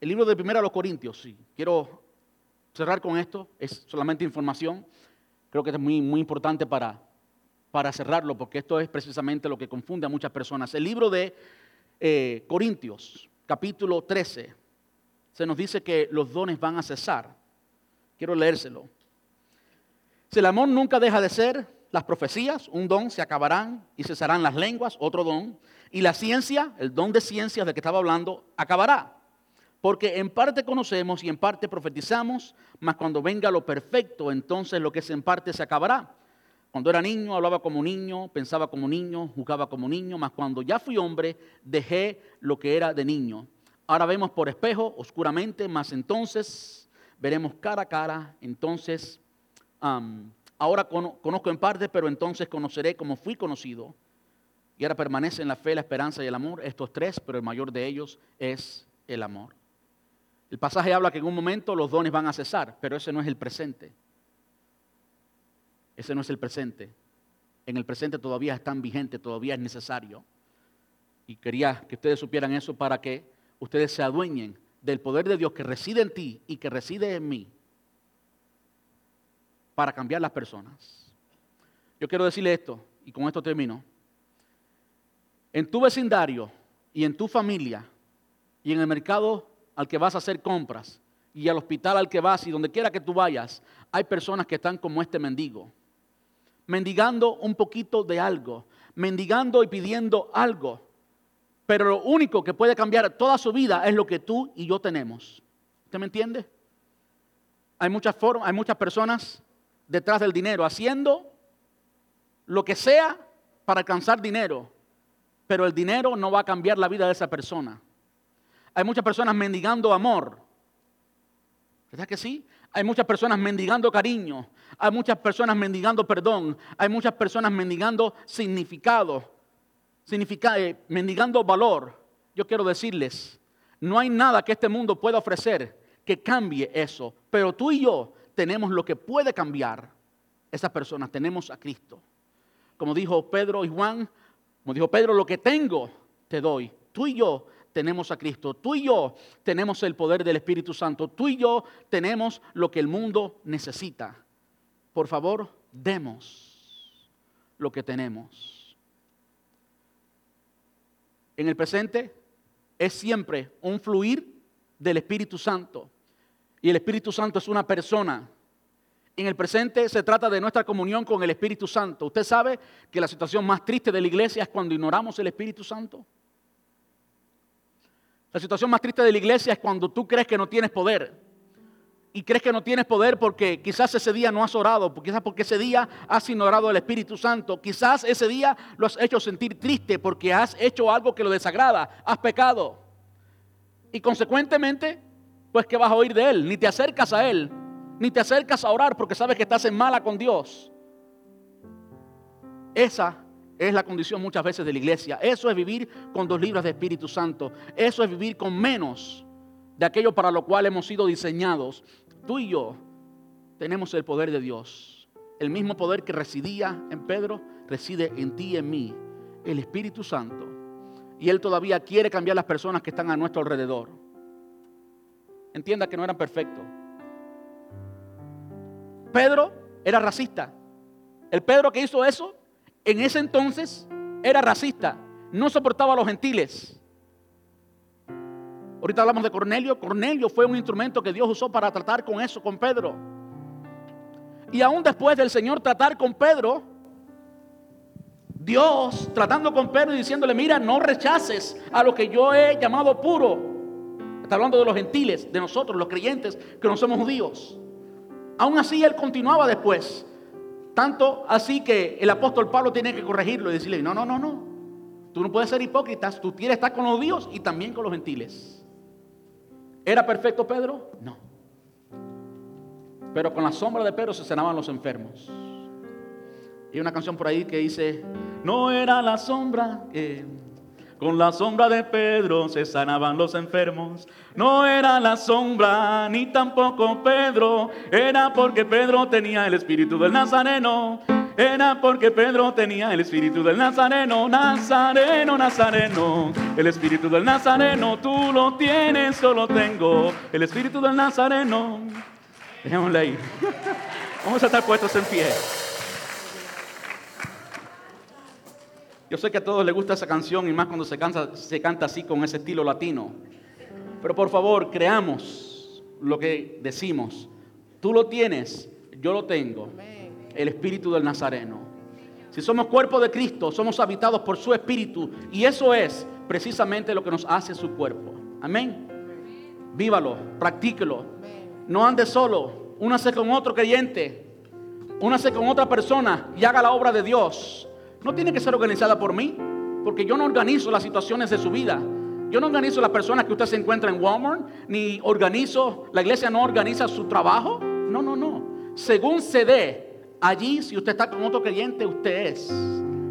El libro de Primera a los Corintios, sí. Quiero cerrar con esto, es solamente información. Creo que es muy, muy importante para, para cerrarlo, porque esto es precisamente lo que confunde a muchas personas. El libro de eh, Corintios, capítulo 13, se nos dice que los dones van a cesar. Quiero leérselo. Si el amor nunca deja de ser, las profecías, un don, se acabarán y cesarán las lenguas, otro don. Y la ciencia, el don de ciencias del que estaba hablando, acabará. Porque en parte conocemos y en parte profetizamos, mas cuando venga lo perfecto, entonces lo que es en parte se acabará. Cuando era niño hablaba como niño, pensaba como niño, jugaba como niño, mas cuando ya fui hombre dejé lo que era de niño. Ahora vemos por espejo, oscuramente, mas entonces veremos cara a cara. Entonces, ahora conozco en parte, pero entonces conoceré como fui conocido. Y ahora permanece en la fe, la esperanza y el amor, estos tres, pero el mayor de ellos es el amor. El pasaje habla que en un momento los dones van a cesar, pero ese no es el presente. Ese no es el presente. En el presente todavía están vigentes, todavía es necesario. Y quería que ustedes supieran eso para que ustedes se adueñen del poder de Dios que reside en ti y que reside en mí para cambiar las personas. Yo quiero decirle esto, y con esto termino. En tu vecindario y en tu familia y en el mercado al que vas a hacer compras y al hospital al que vas y donde quiera que tú vayas, hay personas que están como este mendigo mendigando un poquito de algo, mendigando y pidiendo algo. Pero lo único que puede cambiar toda su vida es lo que tú y yo tenemos. ¿Usted me entiende? Hay muchas formas, hay muchas personas detrás del dinero haciendo lo que sea para alcanzar dinero, pero el dinero no va a cambiar la vida de esa persona. Hay muchas personas mendigando amor. ¿Verdad que sí? Hay muchas personas mendigando cariño, hay muchas personas mendigando perdón, hay muchas personas mendigando significado, eh, mendigando valor. Yo quiero decirles, no hay nada que este mundo pueda ofrecer que cambie eso, pero tú y yo tenemos lo que puede cambiar esas personas, tenemos a Cristo. Como dijo Pedro y Juan, como dijo Pedro, lo que tengo te doy. Tú y yo tenemos a Cristo. Tú y yo tenemos el poder del Espíritu Santo. Tú y yo tenemos lo que el mundo necesita. Por favor, demos lo que tenemos. En el presente es siempre un fluir del Espíritu Santo. Y el Espíritu Santo es una persona. En el presente se trata de nuestra comunión con el Espíritu Santo. ¿Usted sabe que la situación más triste de la iglesia es cuando ignoramos el Espíritu Santo? La situación más triste de la iglesia es cuando tú crees que no tienes poder. Y crees que no tienes poder porque quizás ese día no has orado, quizás porque ese día has ignorado al Espíritu Santo, quizás ese día lo has hecho sentir triste porque has hecho algo que lo desagrada, has pecado. Y consecuentemente, pues que vas a oír de Él, ni te acercas a Él, ni te acercas a orar porque sabes que estás en mala con Dios. Esa es la condición muchas veces de la iglesia. Eso es vivir con dos libros de Espíritu Santo. Eso es vivir con menos de aquello para lo cual hemos sido diseñados. Tú y yo tenemos el poder de Dios. El mismo poder que residía en Pedro reside en ti y en mí. El Espíritu Santo. Y Él todavía quiere cambiar las personas que están a nuestro alrededor. Entienda que no eran perfectos. Pedro era racista. El Pedro que hizo eso en ese entonces era racista, no soportaba a los gentiles. Ahorita hablamos de Cornelio. Cornelio fue un instrumento que Dios usó para tratar con eso, con Pedro. Y aún después del Señor tratar con Pedro, Dios tratando con Pedro y diciéndole, mira, no rechaces a lo que yo he llamado puro. Está hablando de los gentiles, de nosotros, los creyentes, que no somos judíos. Aún así, él continuaba después. Tanto así que el apóstol Pablo tiene que corregirlo y decirle, no, no, no, no. Tú no puedes ser hipócrita, tú quieres estar con los judíos y también con los gentiles. ¿Era perfecto Pedro? No. Pero con la sombra de Pedro se sanaban los enfermos. Y hay una canción por ahí que dice, no era la sombra que con la sombra de Pedro se sanaban los enfermos. No era la sombra ni tampoco Pedro, era porque Pedro tenía el espíritu del Nazareno. Era porque Pedro tenía el espíritu del Nazareno, Nazareno, Nazareno. El espíritu del Nazareno, tú lo tienes, solo tengo. El espíritu del Nazareno. Dejémosle ahí. *laughs* Vamos a estar puestos en pie. Yo sé que a todos les gusta esa canción y más cuando se, se canta así con ese estilo latino. Pero por favor, creamos lo que decimos. Tú lo tienes, yo lo tengo. El espíritu del Nazareno. Si somos cuerpo de Cristo, somos habitados por su espíritu. Y eso es precisamente lo que nos hace su cuerpo. Amén. Vívalo, practíquelo. No ande solo. Únase con otro creyente. Únase con otra persona y haga la obra de Dios. No tiene que ser organizada por mí, porque yo no organizo las situaciones de su vida. Yo no organizo las personas que usted se encuentra en Walmart, ni organizo, la iglesia no organiza su trabajo. No, no, no. Según se dé, allí si usted está con otro creyente, usted es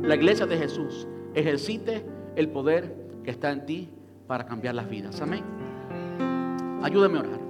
la iglesia de Jesús. Ejercite el poder que está en ti para cambiar las vidas. Amén. Ayúdeme a orar.